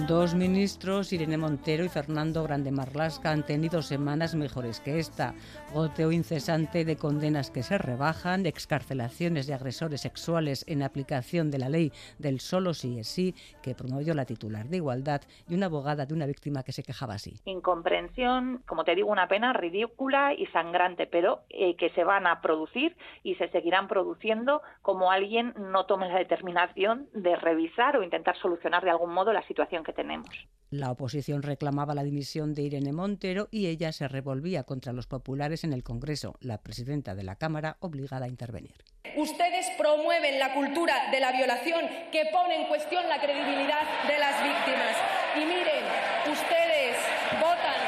Dos ministros, Irene Montero y Fernando Grande Marlasca, han tenido semanas mejores que esta. Goteo incesante de condenas que se rebajan, excarcelaciones de agresores sexuales en aplicación de la ley del solo sí es sí, que promovió la titular de Igualdad, y una abogada de una víctima que se quejaba así. Incomprensión, como te digo, una pena ridícula y sangrante, pero eh, que se van a producir y se seguirán produciendo como alguien no tome la determinación de revisar o intentar solucionar de algún modo la situación que tenemos. La oposición reclamaba la dimisión de Irene Montero y ella se revolvía contra los populares en el Congreso, la presidenta de la Cámara obligada a intervenir. Ustedes promueven la cultura de la violación que pone en cuestión la credibilidad de las víctimas. Y miren, ustedes votan.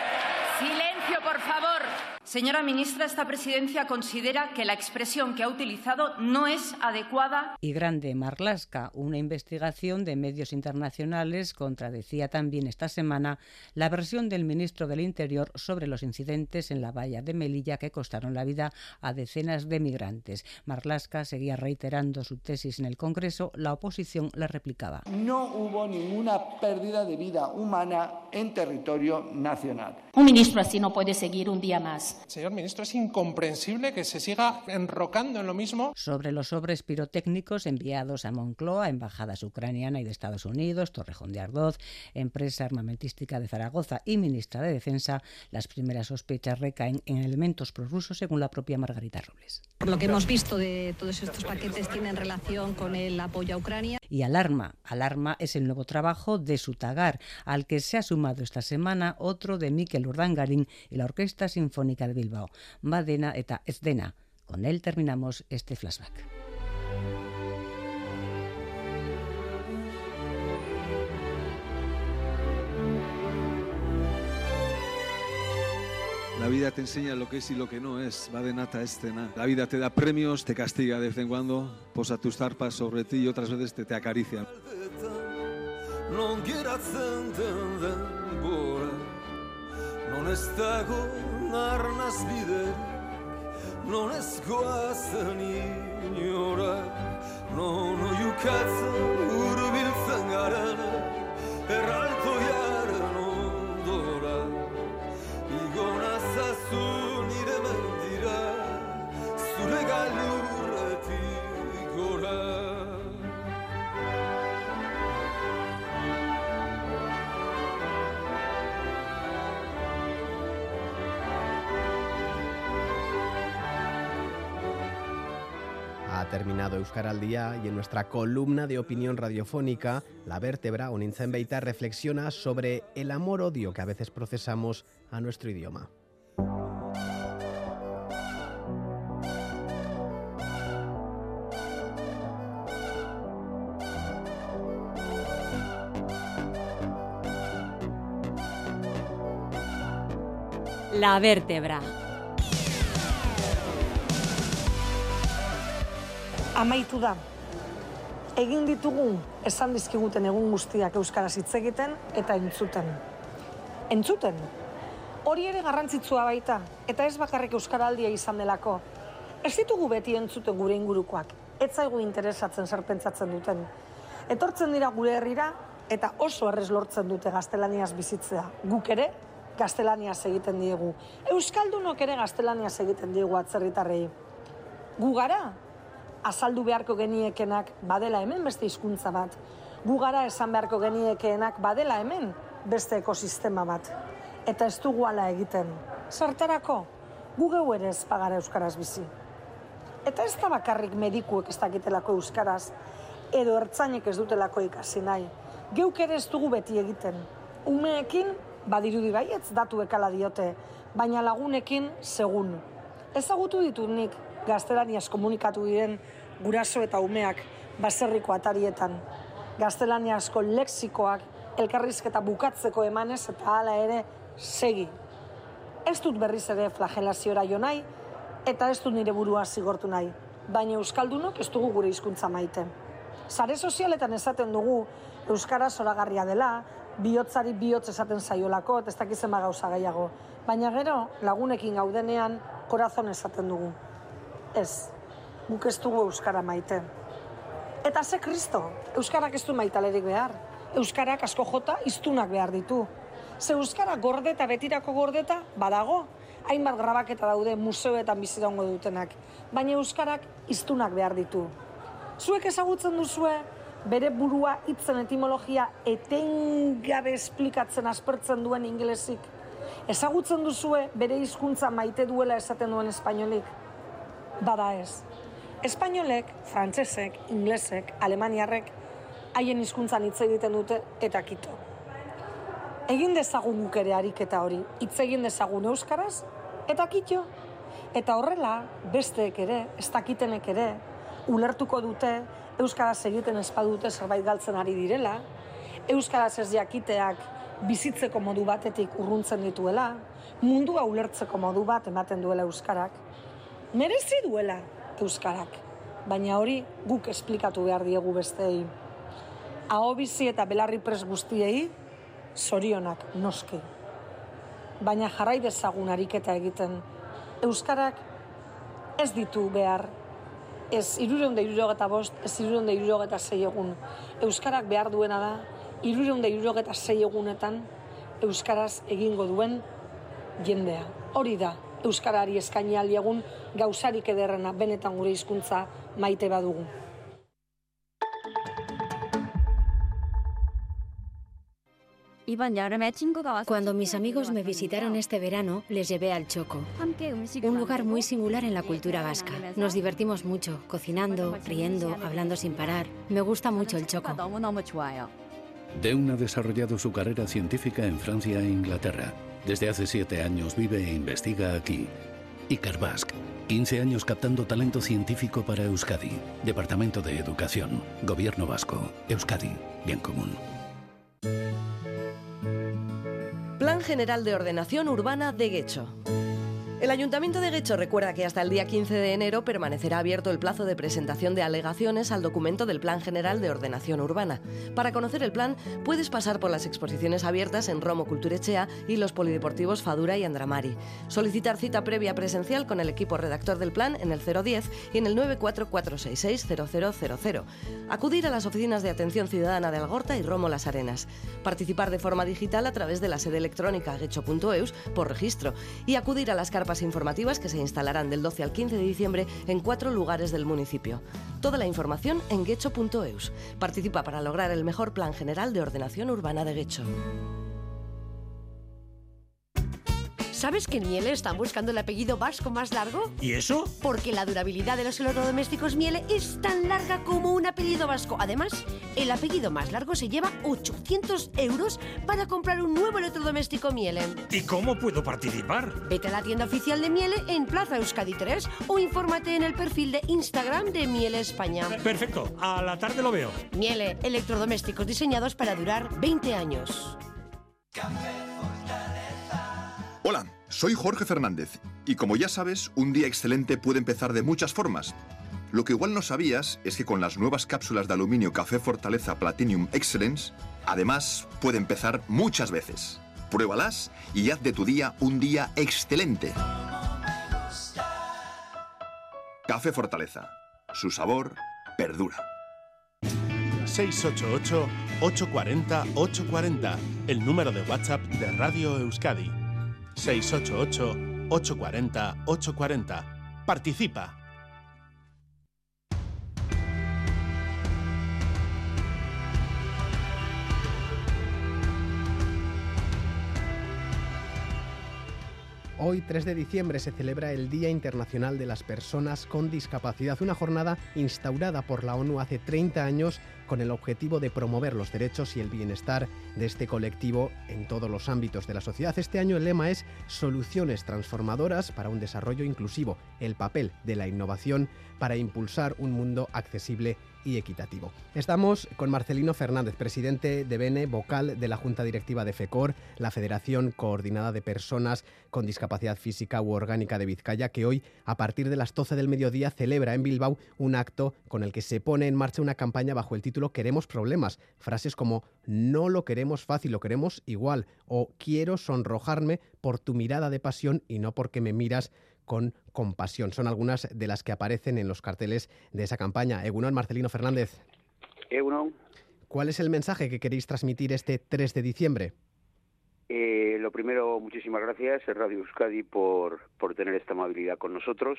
Silencio, por favor. Señora ministra, esta presidencia considera que la expresión que ha utilizado no es adecuada. Y grande Marlasca, una investigación de medios internacionales contradecía también esta semana la versión del ministro del Interior sobre los incidentes en la valla de Melilla que costaron la vida a decenas de migrantes. Marlasca seguía reiterando su tesis en el Congreso, la oposición la replicaba. No hubo ninguna pérdida de vida humana en territorio nacional. Un ministro así no puede seguir un día más. Señor ministro, es incomprensible que se siga enrocando en lo mismo. Sobre los sobres pirotécnicos enviados a Moncloa, embajadas ucraniana y de Estados Unidos, Torrejón de Ardoz, empresa armamentística de Zaragoza y ministra de Defensa, las primeras sospechas recaen en elementos prorrusos, según la propia Margarita Robles. Por lo que hemos visto de todos estos paquetes tienen relación con el apoyo a Ucrania. Y Alarma. Alarma es el nuevo trabajo de Sutagar, al que se ha sumado esta semana otro de Miquel Urdangarín y la Orquesta Sinfónica de Bilbao, Badena eta Esdena. Con él terminamos este flashback. La vida te enseña lo que es y lo que no es. Va de nata escena. La vida te da premios, te castiga de vez en cuando, posa tus zarpas sobre ti y otras veces te, te acaricia. Non ez dago narnaz biderik non ez goazen inora non oiukatzen urbiltzen garen erraltoiaren Ha terminado Día y en nuestra columna de opinión radiofónica, La Vértebra, Onintzen Beita, reflexiona sobre el amor-odio que a veces procesamos a nuestro idioma. La vértebra. Amaitu da. Egin ditugu esan dizkiguten egun guztiak euskaraz hitz egiten eta entzuten. Entzuten. Hori ere garrantzitsua baita eta ez bakarrik euskaraldia izan delako. Ez ditugu beti entzuten gure ingurukoak. Ez zaigu interesatzen zer pentsatzen duten. Etortzen dira gure herrira eta oso errez lortzen dute gaztelaniaz bizitzea. Guk ere gaztelaniaz egiten diegu. Euskaldunok ere gaztelaniaz egiten diegu atzerritarrei. Gu gara azaldu beharko geniekenak badela hemen beste hizkuntza bat. Gu gara esan beharko geniekeenak badela hemen beste ekosistema bat. Eta ez dugu ala egiten. Zertarako, gu geu ere ez pagara euskaraz bizi. Eta ez da bakarrik medikuek ez dakitelako euskaraz, edo ertzainek ez dutelako ikasi nahi. Geuk ere ez dugu beti egiten. Umeekin, badirudi baietz datu ekala diote, baina lagunekin segun. Ezagutu ditut nik gaztelaniaz komunikatu diren guraso eta umeak baserriko atarietan. Gaztelaniazko lexikoak elkarrizketa bukatzeko emanez eta hala ere segi. Ez dut berriz ere flagelaziora jo nahi eta ez dut nire burua zigortu nahi. Baina Euskaldunok ez dugu gure hizkuntza maite. Sare sozialetan esaten dugu Euskara zoragarria dela, bihotzari bihotz esaten zaiolako, eta ez dakizen gauza gehiago. Baina gero, lagunekin gaudenean, korazon esaten dugu. Ez, guk ez dugu Euskara maite. Eta ze kristo, Euskarak ez du maitalerik behar. Euskarak asko jota iztunak behar ditu. Ze Euskara gordeta, betirako gordeta, badago. Hainbat grabaketa daude museoetan bizirango dutenak. Baina Euskarak iztunak behar ditu. Zuek ezagutzen duzue, bere burua hitzen etimologia etengabe esplikatzen aspertzen duen ingelesik. Ezagutzen duzue bere hizkuntza maite duela esaten duen espainolik. Bada ez. Espainolek, frantsesek, inglesek, alemaniarrek haien hizkuntzan hitz egiten dute eta kito. Egin dezagun guk ere ariketa hori, hitz egin dezagun euskaraz eta kito. Eta horrela, besteek ere, ez dakitenek ere, ulertuko dute euskaraz egiten espadute zerbait galtzen ari direla, euskaraz ez jakiteak bizitzeko modu batetik urruntzen dituela, mundua ulertzeko modu bat ematen duela euskarak, merezi duela euskarak, baina hori guk esplikatu behar diegu besteei. Aho bizi eta belarri pres guztiei, zorionak noski. Baina jarrai dezagun ariketa egiten, euskarak ez ditu behar ez irureun da irurogeta bost, ez irureun da irurogeta zei egun. Euskarak behar duena da, irureun da irurogeta zei egunetan, Euskaraz egingo duen jendea. Hori da, Euskarari eskaini aliegun gauzarik ederrena benetan gure hizkuntza maite badugu. Cuando mis amigos me visitaron este verano, les llevé al Choco, un lugar muy singular en la cultura vasca. Nos divertimos mucho, cocinando, riendo, hablando sin parar. Me gusta mucho el Choco. Deun ha desarrollado su carrera científica en Francia e Inglaterra. Desde hace siete años vive e investiga aquí. Icar Basque, 15 años captando talento científico para Euskadi. Departamento de Educación, Gobierno Vasco, Euskadi, Bien Común. Plan General de Ordenación Urbana de Guecho. El Ayuntamiento de Guecho recuerda que hasta el día 15 de enero permanecerá abierto el plazo de presentación de alegaciones al documento del Plan General de Ordenación Urbana. Para conocer el plan, puedes pasar por las exposiciones abiertas en Romo Culturechea y los polideportivos Fadura y Andramari. Solicitar cita previa presencial con el equipo redactor del plan en el 010 y en el 944660000. Acudir a las oficinas de atención ciudadana de Algorta y Romo Las Arenas. Participar de forma digital a través de la sede electrónica guecho.eus por registro y acudir a las informativas que se instalarán del 12 al 15 de diciembre en cuatro lugares del municipio. Toda la información en guecho.eus. Participa para lograr el mejor plan general de ordenación urbana de Guecho. ¿Sabes que en Miele están buscando el apellido vasco más largo? ¿Y eso? Porque la durabilidad de los electrodomésticos Miele es tan larga como un apellido vasco. Además, el apellido más largo se lleva 800 euros para comprar un nuevo electrodoméstico Miele. ¿Y cómo puedo participar? Vete a la tienda oficial de Miele en Plaza Euskadi 3 o infórmate en el perfil de Instagram de Miele España. Perfecto, a la tarde lo veo. Miele, electrodomésticos diseñados para durar 20 años. Hola, soy Jorge Fernández y como ya sabes, un día excelente puede empezar de muchas formas. Lo que igual no sabías es que con las nuevas cápsulas de aluminio Café Fortaleza Platinum Excellence, además puede empezar muchas veces. Pruébalas y haz de tu día un día excelente. Café Fortaleza. Su sabor perdura. 688-840-840, el número de WhatsApp de Radio Euskadi. 688-840-840. Participa. Hoy, 3 de diciembre, se celebra el Día Internacional de las Personas con Discapacidad, una jornada instaurada por la ONU hace 30 años con el objetivo de promover los derechos y el bienestar de este colectivo en todos los ámbitos de la sociedad. Este año el lema es Soluciones transformadoras para un desarrollo inclusivo, el papel de la innovación para impulsar un mundo accesible equitativo. Estamos con Marcelino Fernández, presidente de BENE, vocal de la Junta Directiva de FECOR, la Federación Coordinada de Personas con Discapacidad Física u Orgánica de Vizcaya, que hoy, a partir de las 12 del mediodía, celebra en Bilbao un acto con el que se pone en marcha una campaña bajo el título Queremos problemas. Frases como no lo queremos fácil, lo queremos igual, o quiero sonrojarme por tu mirada de pasión y no porque me miras con compasión. Son algunas de las que aparecen en los carteles de esa campaña. Egunon, Marcelino Fernández. Egunon. ¿Cuál es el mensaje que queréis transmitir este 3 de diciembre? Eh, lo primero, muchísimas gracias, Radio Euskadi, por, por tener esta amabilidad con nosotros.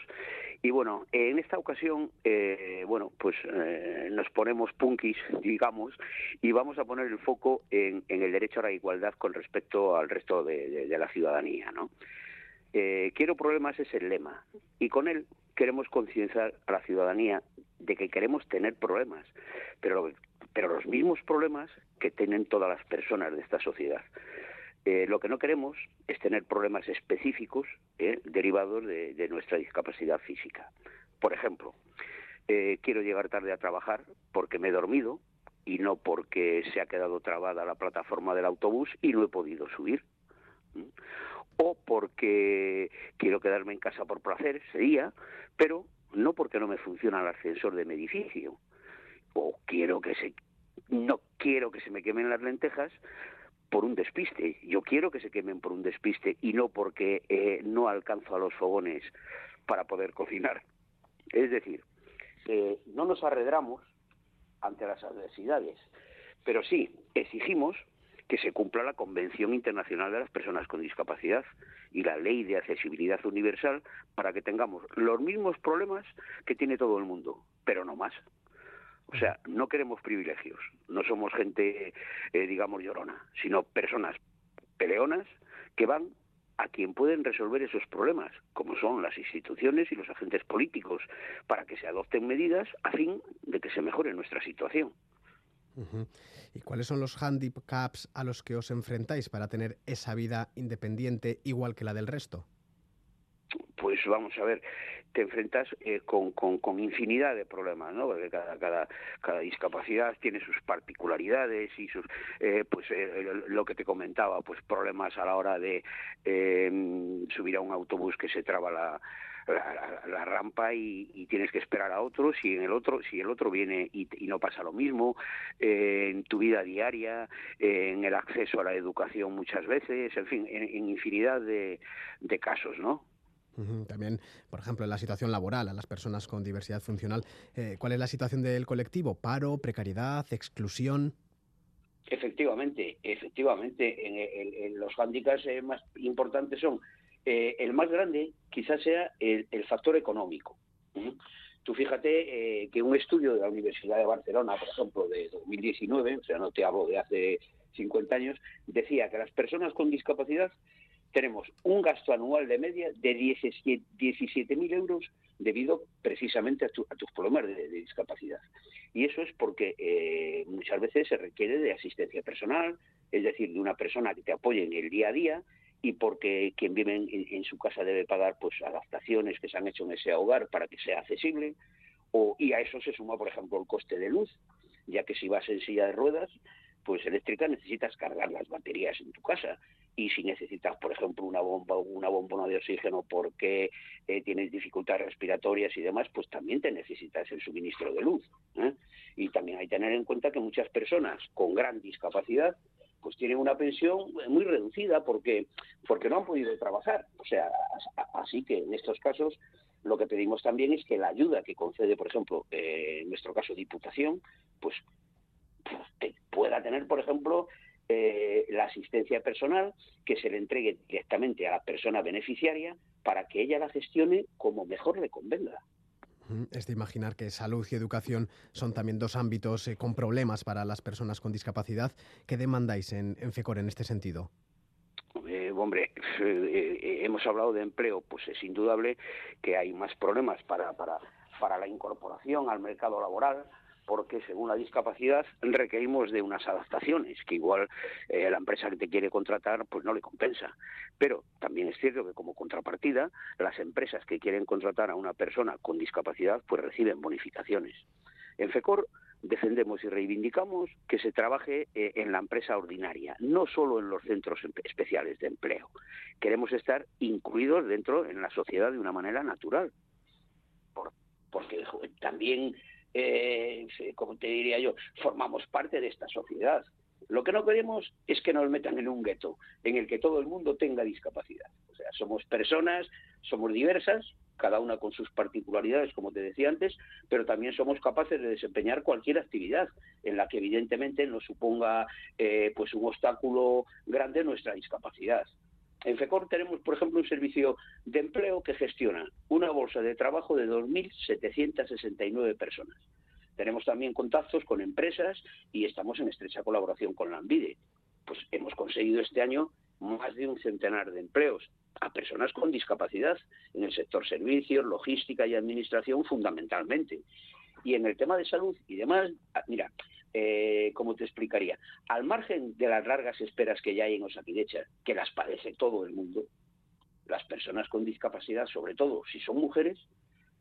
Y bueno, en esta ocasión, eh, bueno, pues eh, nos ponemos punkis, digamos, y vamos a poner el foco en, en, el derecho a la igualdad con respecto al resto de, de, de la ciudadanía, ¿no? Eh, quiero problemas es el lema y con él queremos concienciar a la ciudadanía de que queremos tener problemas, pero, pero los mismos problemas que tienen todas las personas de esta sociedad. Eh, lo que no queremos es tener problemas específicos eh, derivados de, nuestra discapacidad física. Por ejemplo, eh, quiero llegar tarde a trabajar porque me he dormido y no porque se ha quedado trabada la plataforma del autobús y no he podido subir. ¿Mm? O porque quiero quedarme en casa por placer ese día, pero no porque no me funciona el ascensor de mi edificio, o quiero que se no quiero que se me quemen las lentejas por un despiste. Yo quiero que se quemen por un despiste y no porque eh, no alcanzo a los fogones para poder cocinar. Es decir, no nos arredramos ante las adversidades, pero sí exigimos que se cumpla la Convención Internacional de las Personas con Discapacidad y la Ley de Accesibilidad Universal para que tengamos los mismos problemas que tiene todo el mundo, pero no más. O sea, no queremos privilegios, no somos gente, eh, digamos, llorona, sino personas peleonas que van a quien pueden resolver esos problemas, como son las instituciones y los agentes políticos, para que se adopten medidas a fin de que se mejore nuestra situación. ¿Y cuáles son los handicaps a los que os enfrentáis para tener esa vida independiente igual que la del resto? Pues vamos a ver, te enfrentas eh, con, infinidad de problemas, ¿no? Porque cada, cada, cada discapacidad tiene sus particularidades y sus, eh, pues eh, lo que te comentaba, pues problemas a la hora de subir a un autobús que se traba la, la, rampa y, tienes que esperar a otro si en el otro si el otro viene y, no pasa lo mismo en tu vida diaria en el acceso a la educación muchas veces en fin en, infinidad de casos no también, por ejemplo, en la situación laboral a las personas con diversidad funcional, eh, ¿cuál es la situación del colectivo? ¿Paro, precariedad, exclusión? Efectivamente, efectivamente, en, los hándicaps eh, más importantes son eh, el más grande, quizás sea el, factor económico. Tú fíjate que un estudio de la Universidad de Barcelona, por ejemplo, de 2019, o sea, no te hablo de hace 50 años, decía que las personas con discapacidad tenemos un gasto anual de media de 17.000 euros debido precisamente a, tus problemas de, discapacidad. Y eso es porque eh, muchas veces se requiere de asistencia personal, es decir, de una persona que te apoye en el día a día y porque quien vive en, su casa debe pagar pues adaptaciones que se han hecho en ese hogar para que sea accesible o, y a eso se suma, por ejemplo, el coste de luz, ya que si vas en silla de ruedas, pues eléctrica necesitas cargar las baterías en tu casa y si necesitas, por ejemplo, una bomba o una bombona de oxígeno porque eh, tienes dificultades respiratorias y demás, pues también te necesitas el suministro de luz. ¿eh? Y también hay que tener en cuenta que muchas personas con gran discapacidad pues tienen una pensión muy reducida porque porque no han podido trabajar. O sea, así que en estos casos lo que pedimos también es que la ayuda que concede, por ejemplo, eh, en nuestro caso Diputación, pues pueda tener, por ejemplo, eh, la asistencia personal que se le entregue directamente a la persona beneficiaria para que ella la gestione como mejor le convenga. Es de imaginar que salud y educación son también dos ámbitos eh, con problemas para las personas con discapacidad. ¿Qué demandáis en, FECOR en este sentido? Eh, hombre, hemos hablado de empleo, pues es indudable que hay más problemas para, para, para la incorporación al mercado laboral, porque según la discapacidad requerimos de unas adaptaciones que igual eh, la empresa que te quiere contratar pues no le compensa. Pero también es cierto que como contrapartida las empresas que quieren contratar a una persona con discapacidad pues reciben bonificaciones. En FECOR defendemos y reivindicamos que se trabaje eh, en la empresa ordinaria, no solo en los centros em-, especiales de empleo. Queremos estar incluidos dentro en la sociedad de una manera natural. porque también eh, como te diría yo, formamos parte de esta sociedad. Lo que no queremos es que nos metan en un gueto en el que todo el mundo tenga discapacidad. O sea, somos personas, somos diversas, cada una con sus particularidades, como te decía antes, pero también somos capaces de desempeñar cualquier actividad en la que evidentemente nos suponga eh, pues un obstáculo grande nuestra discapacidad. En FECOR tenemos, por ejemplo, un servicio de empleo que gestiona una bolsa de trabajo de 2.769 personas. Tenemos también contactos con empresas y estamos en estrecha colaboración con la ANVIDE. Pues hemos conseguido este año más de un centenar de empleos a personas con discapacidad en el sector servicios, logística y administración fundamentalmente. Y en el tema de salud y demás, ah, mira, eh, ¿cómo te explicaría? Al margen de las largas esperas que ya hay en Osakidecha, que las padece todo el mundo, las personas con discapacidad, sobre todo si son mujeres,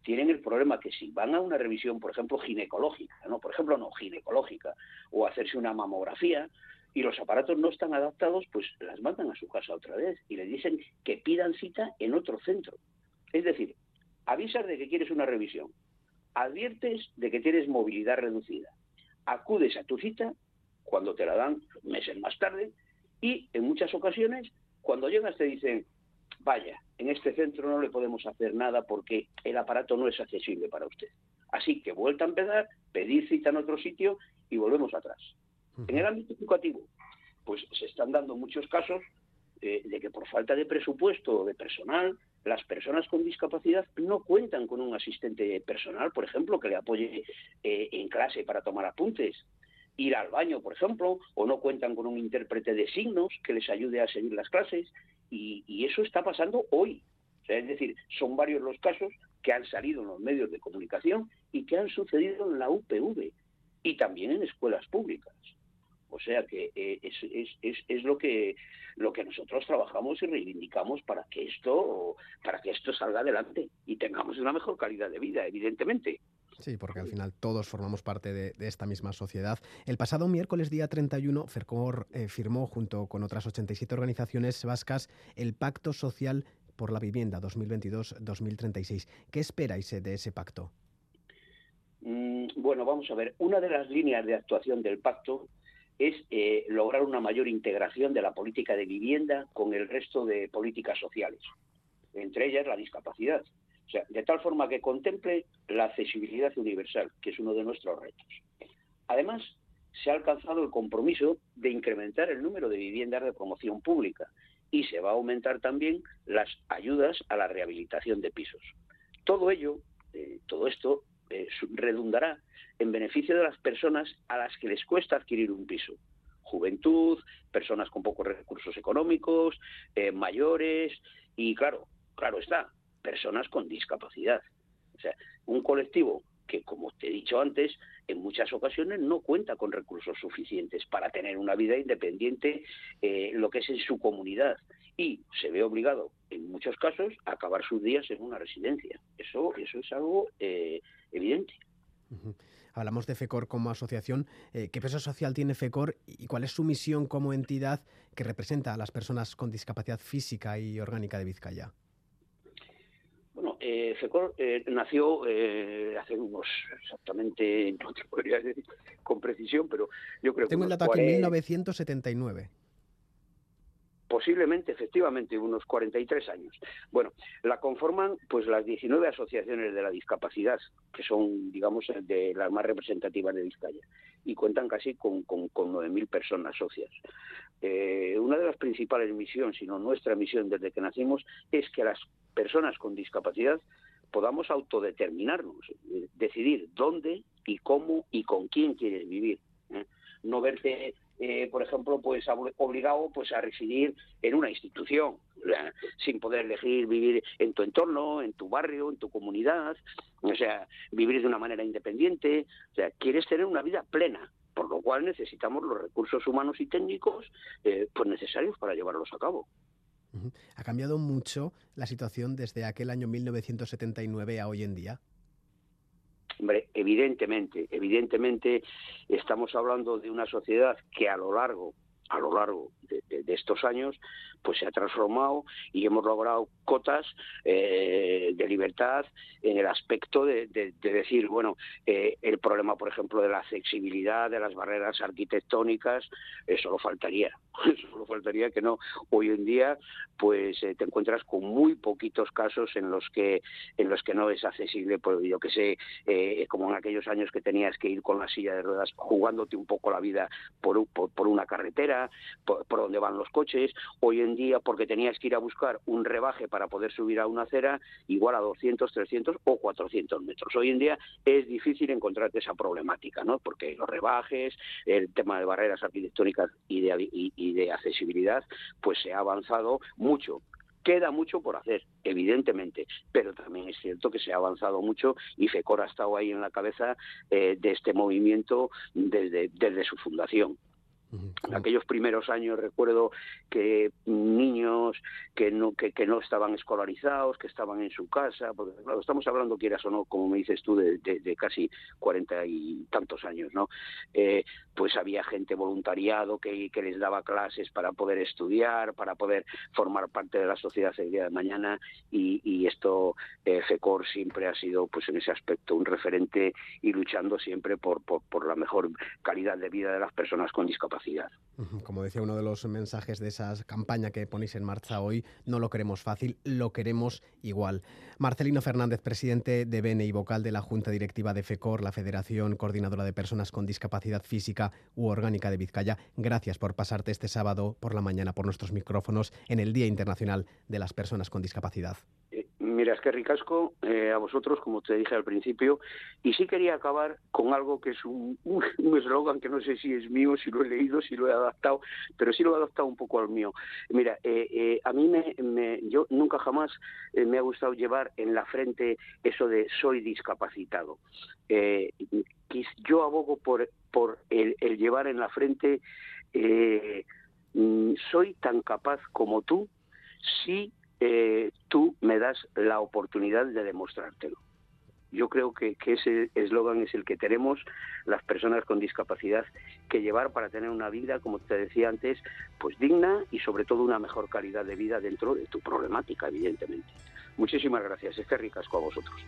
tienen el problema que si van a una revisión, por ejemplo, ginecológica, ¿no? Por ejemplo, no ginecológica, o hacerse una mamografía, y los aparatos no están adaptados, pues las mandan a su casa otra vez y le dicen que pidan cita en otro centro. Es decir, avisas de que quieres una revisión, adviertes de que tienes movilidad reducida, acudes a tu cita cuando te la dan meses más tarde y en muchas ocasiones cuando llegas te dicen, vaya, en este centro no le podemos hacer nada porque el aparato no es accesible para usted. Así que vuelta a empezar, pedir cita en otro sitio y volvemos atrás. En el ámbito educativo, pues se están dando muchos casos eh, de que por falta de presupuesto o de personal, las personas con discapacidad no cuentan con un asistente personal, por ejemplo, que le apoye eh, en clase para tomar apuntes, ir al baño, por ejemplo, o no cuentan con un intérprete de signos que les ayude a seguir las clases, y, eso está pasando hoy. Es decir, son varios los casos que han salido en los medios de comunicación y que han sucedido en la UPV y también en escuelas públicas. O sea que eh, es, es, es, es, lo que lo que nosotros trabajamos y reivindicamos para que esto para que esto salga adelante y tengamos una mejor calidad de vida, evidentemente. Sí, porque al final todos formamos parte de, de, esta misma sociedad. El pasado miércoles, día 31, FERCOR eh, firmó, junto con otras 87 organizaciones vascas, el Pacto Social por la Vivienda 2022-2036. ¿Qué esperáis de ese pacto? Mm, bueno, vamos a ver. Una de las líneas de actuación del pacto es eh, lograr una mayor integración de la política de vivienda con el resto de políticas sociales, entre ellas la discapacidad. O sea, de tal forma que contemple la accesibilidad universal, que es uno de nuestros retos. Además, se ha alcanzado el compromiso de incrementar el número de viviendas de promoción pública y se va a aumentar también las ayudas a la rehabilitación de pisos. Todo ello, eh, todo esto, eh, redundará en beneficio de las personas a las que les cuesta adquirir un piso. Juventud, personas con pocos recursos económicos, eh, mayores y, claro, claro está, personas con discapacidad. O sea, un colectivo que, como te he dicho antes, en muchas ocasiones no cuenta con recursos suficientes para tener una vida independiente, eh, lo que es en su comunidad, y se ve obligado, en muchos casos, acabar sus días en una residencia. Eso, eso es algo eh, evidente. Uh -huh. Hablamos de FECOR como asociación. Eh, ¿Qué peso social tiene FECOR y cuál es su misión como entidad que representa a las personas con discapacidad física y orgánica de Vizcaya? Bueno, eh, FECOR eh, nació eh, hace unos, exactamente, no te podría decir con precisión, pero yo creo Tengo que... el dato aquí, 1979 posiblemente, efectivamente, unos 43 años. Bueno, la conforman pues las 19 asociaciones de la discapacidad, que son, digamos, de las más representativas de Vizcaya, y cuentan casi con, con, con 9.000 personas socias. Eh, una de las principales misiones, sino nuestra misión desde que nacimos, es que las personas con discapacidad podamos autodeterminarnos, decidir dónde y cómo y con quién quieres vivir. ¿eh? No verte eh, por ejemplo, pues obligado pues a residir en una institución, ¿verdad? sin poder elegir vivir en tu entorno, en tu barrio, en tu comunidad, o sea, vivir de una manera independiente, o sea, quieres tener una vida plena, por lo cual necesitamos los recursos humanos y técnicos eh, pues necesarios para llevarlos a cabo. ¿Ha cambiado mucho la situación desde aquel año 1979 a hoy en día? Hombre, evidentemente, evidentemente estamos hablando de una sociedad que a lo largo, a lo largo de, estos años, pues se ha transformado y hemos logrado cotas eh, de libertad en el aspecto de decir, bueno, eh, el problema, por ejemplo, de la accesibilidad, de las barreras arquitectónicas, eso lo faltaría, eso lo faltaría que no. Hoy en día, pues eh, te encuentras con muy poquitos casos en los que en los que no es accesible, pues yo que sé, eh, como en aquellos años que tenías que ir con la silla de ruedas jugándote un poco la vida por, por, una carretera, por, donde van los coches. Hoy en día, porque tenías que ir a buscar un rebaje para poder subir a una acera, igual a 200, 300 o 400 metros. Hoy en día es difícil encontrarte esa problemática, ¿no? Porque los rebajes, el tema de barreras arquitectónicas y de, de accesibilidad, pues se ha avanzado mucho queda mucho por hacer, evidentemente, pero también es cierto que se ha avanzado mucho y FECOR ha estado ahí en la cabeza eh, de este movimiento desde, desde su fundación. En aquellos primeros años recuerdo que niños que no que, que, no estaban escolarizados, que estaban en su casa, porque claro, estamos hablando, quieras o no, como me dices tú, de, de, de casi cuarenta y tantos años, ¿no? Eh, pues había gente voluntariado que, que, les daba clases para poder estudiar, para poder formar parte de la sociedad el día de mañana y, y esto, eh, FECOR siempre ha sido, pues en ese aspecto, un referente y luchando siempre por, por, por la mejor calidad de vida de las personas con discapacidad Como decía uno de los mensajes de esa campaña que ponéis en marcha hoy, no lo queremos fácil, lo queremos igual. Marcelino Fernández, presidente de BNE y vocal de la Junta Directiva de FECOR, la Federación Coordinadora de Personas con Discapacidad Física u Orgánica de Vizcaya, gracias por pasarte este sábado por la mañana por nuestros micrófonos en el Día Internacional de las Personas con Discapacidad. Mira, es que ricasco eh, a vosotros, como te dije al principio, y sí quería acabar con algo que es un eslogan que no sé si es mío, si lo he leído, si lo he adaptado, pero sí lo he adaptado un poco al mío. Mira, eh, eh, a mí me, yo nunca jamás me ha gustado llevar en la frente eso de soy discapacitado. Yo abogo por, por el, llevar en la frente mm, soy tan capaz como tú si eh, tú me das la oportunidad de demostrártelo. Yo creo que, que ese eslogan es el que tenemos las personas con discapacidad que llevar para tener una vida, como te decía antes, pues digna y sobre todo una mejor calidad de vida dentro de tu problemática, evidentemente. Muchísimas gracias. Este ricasco a vosotros.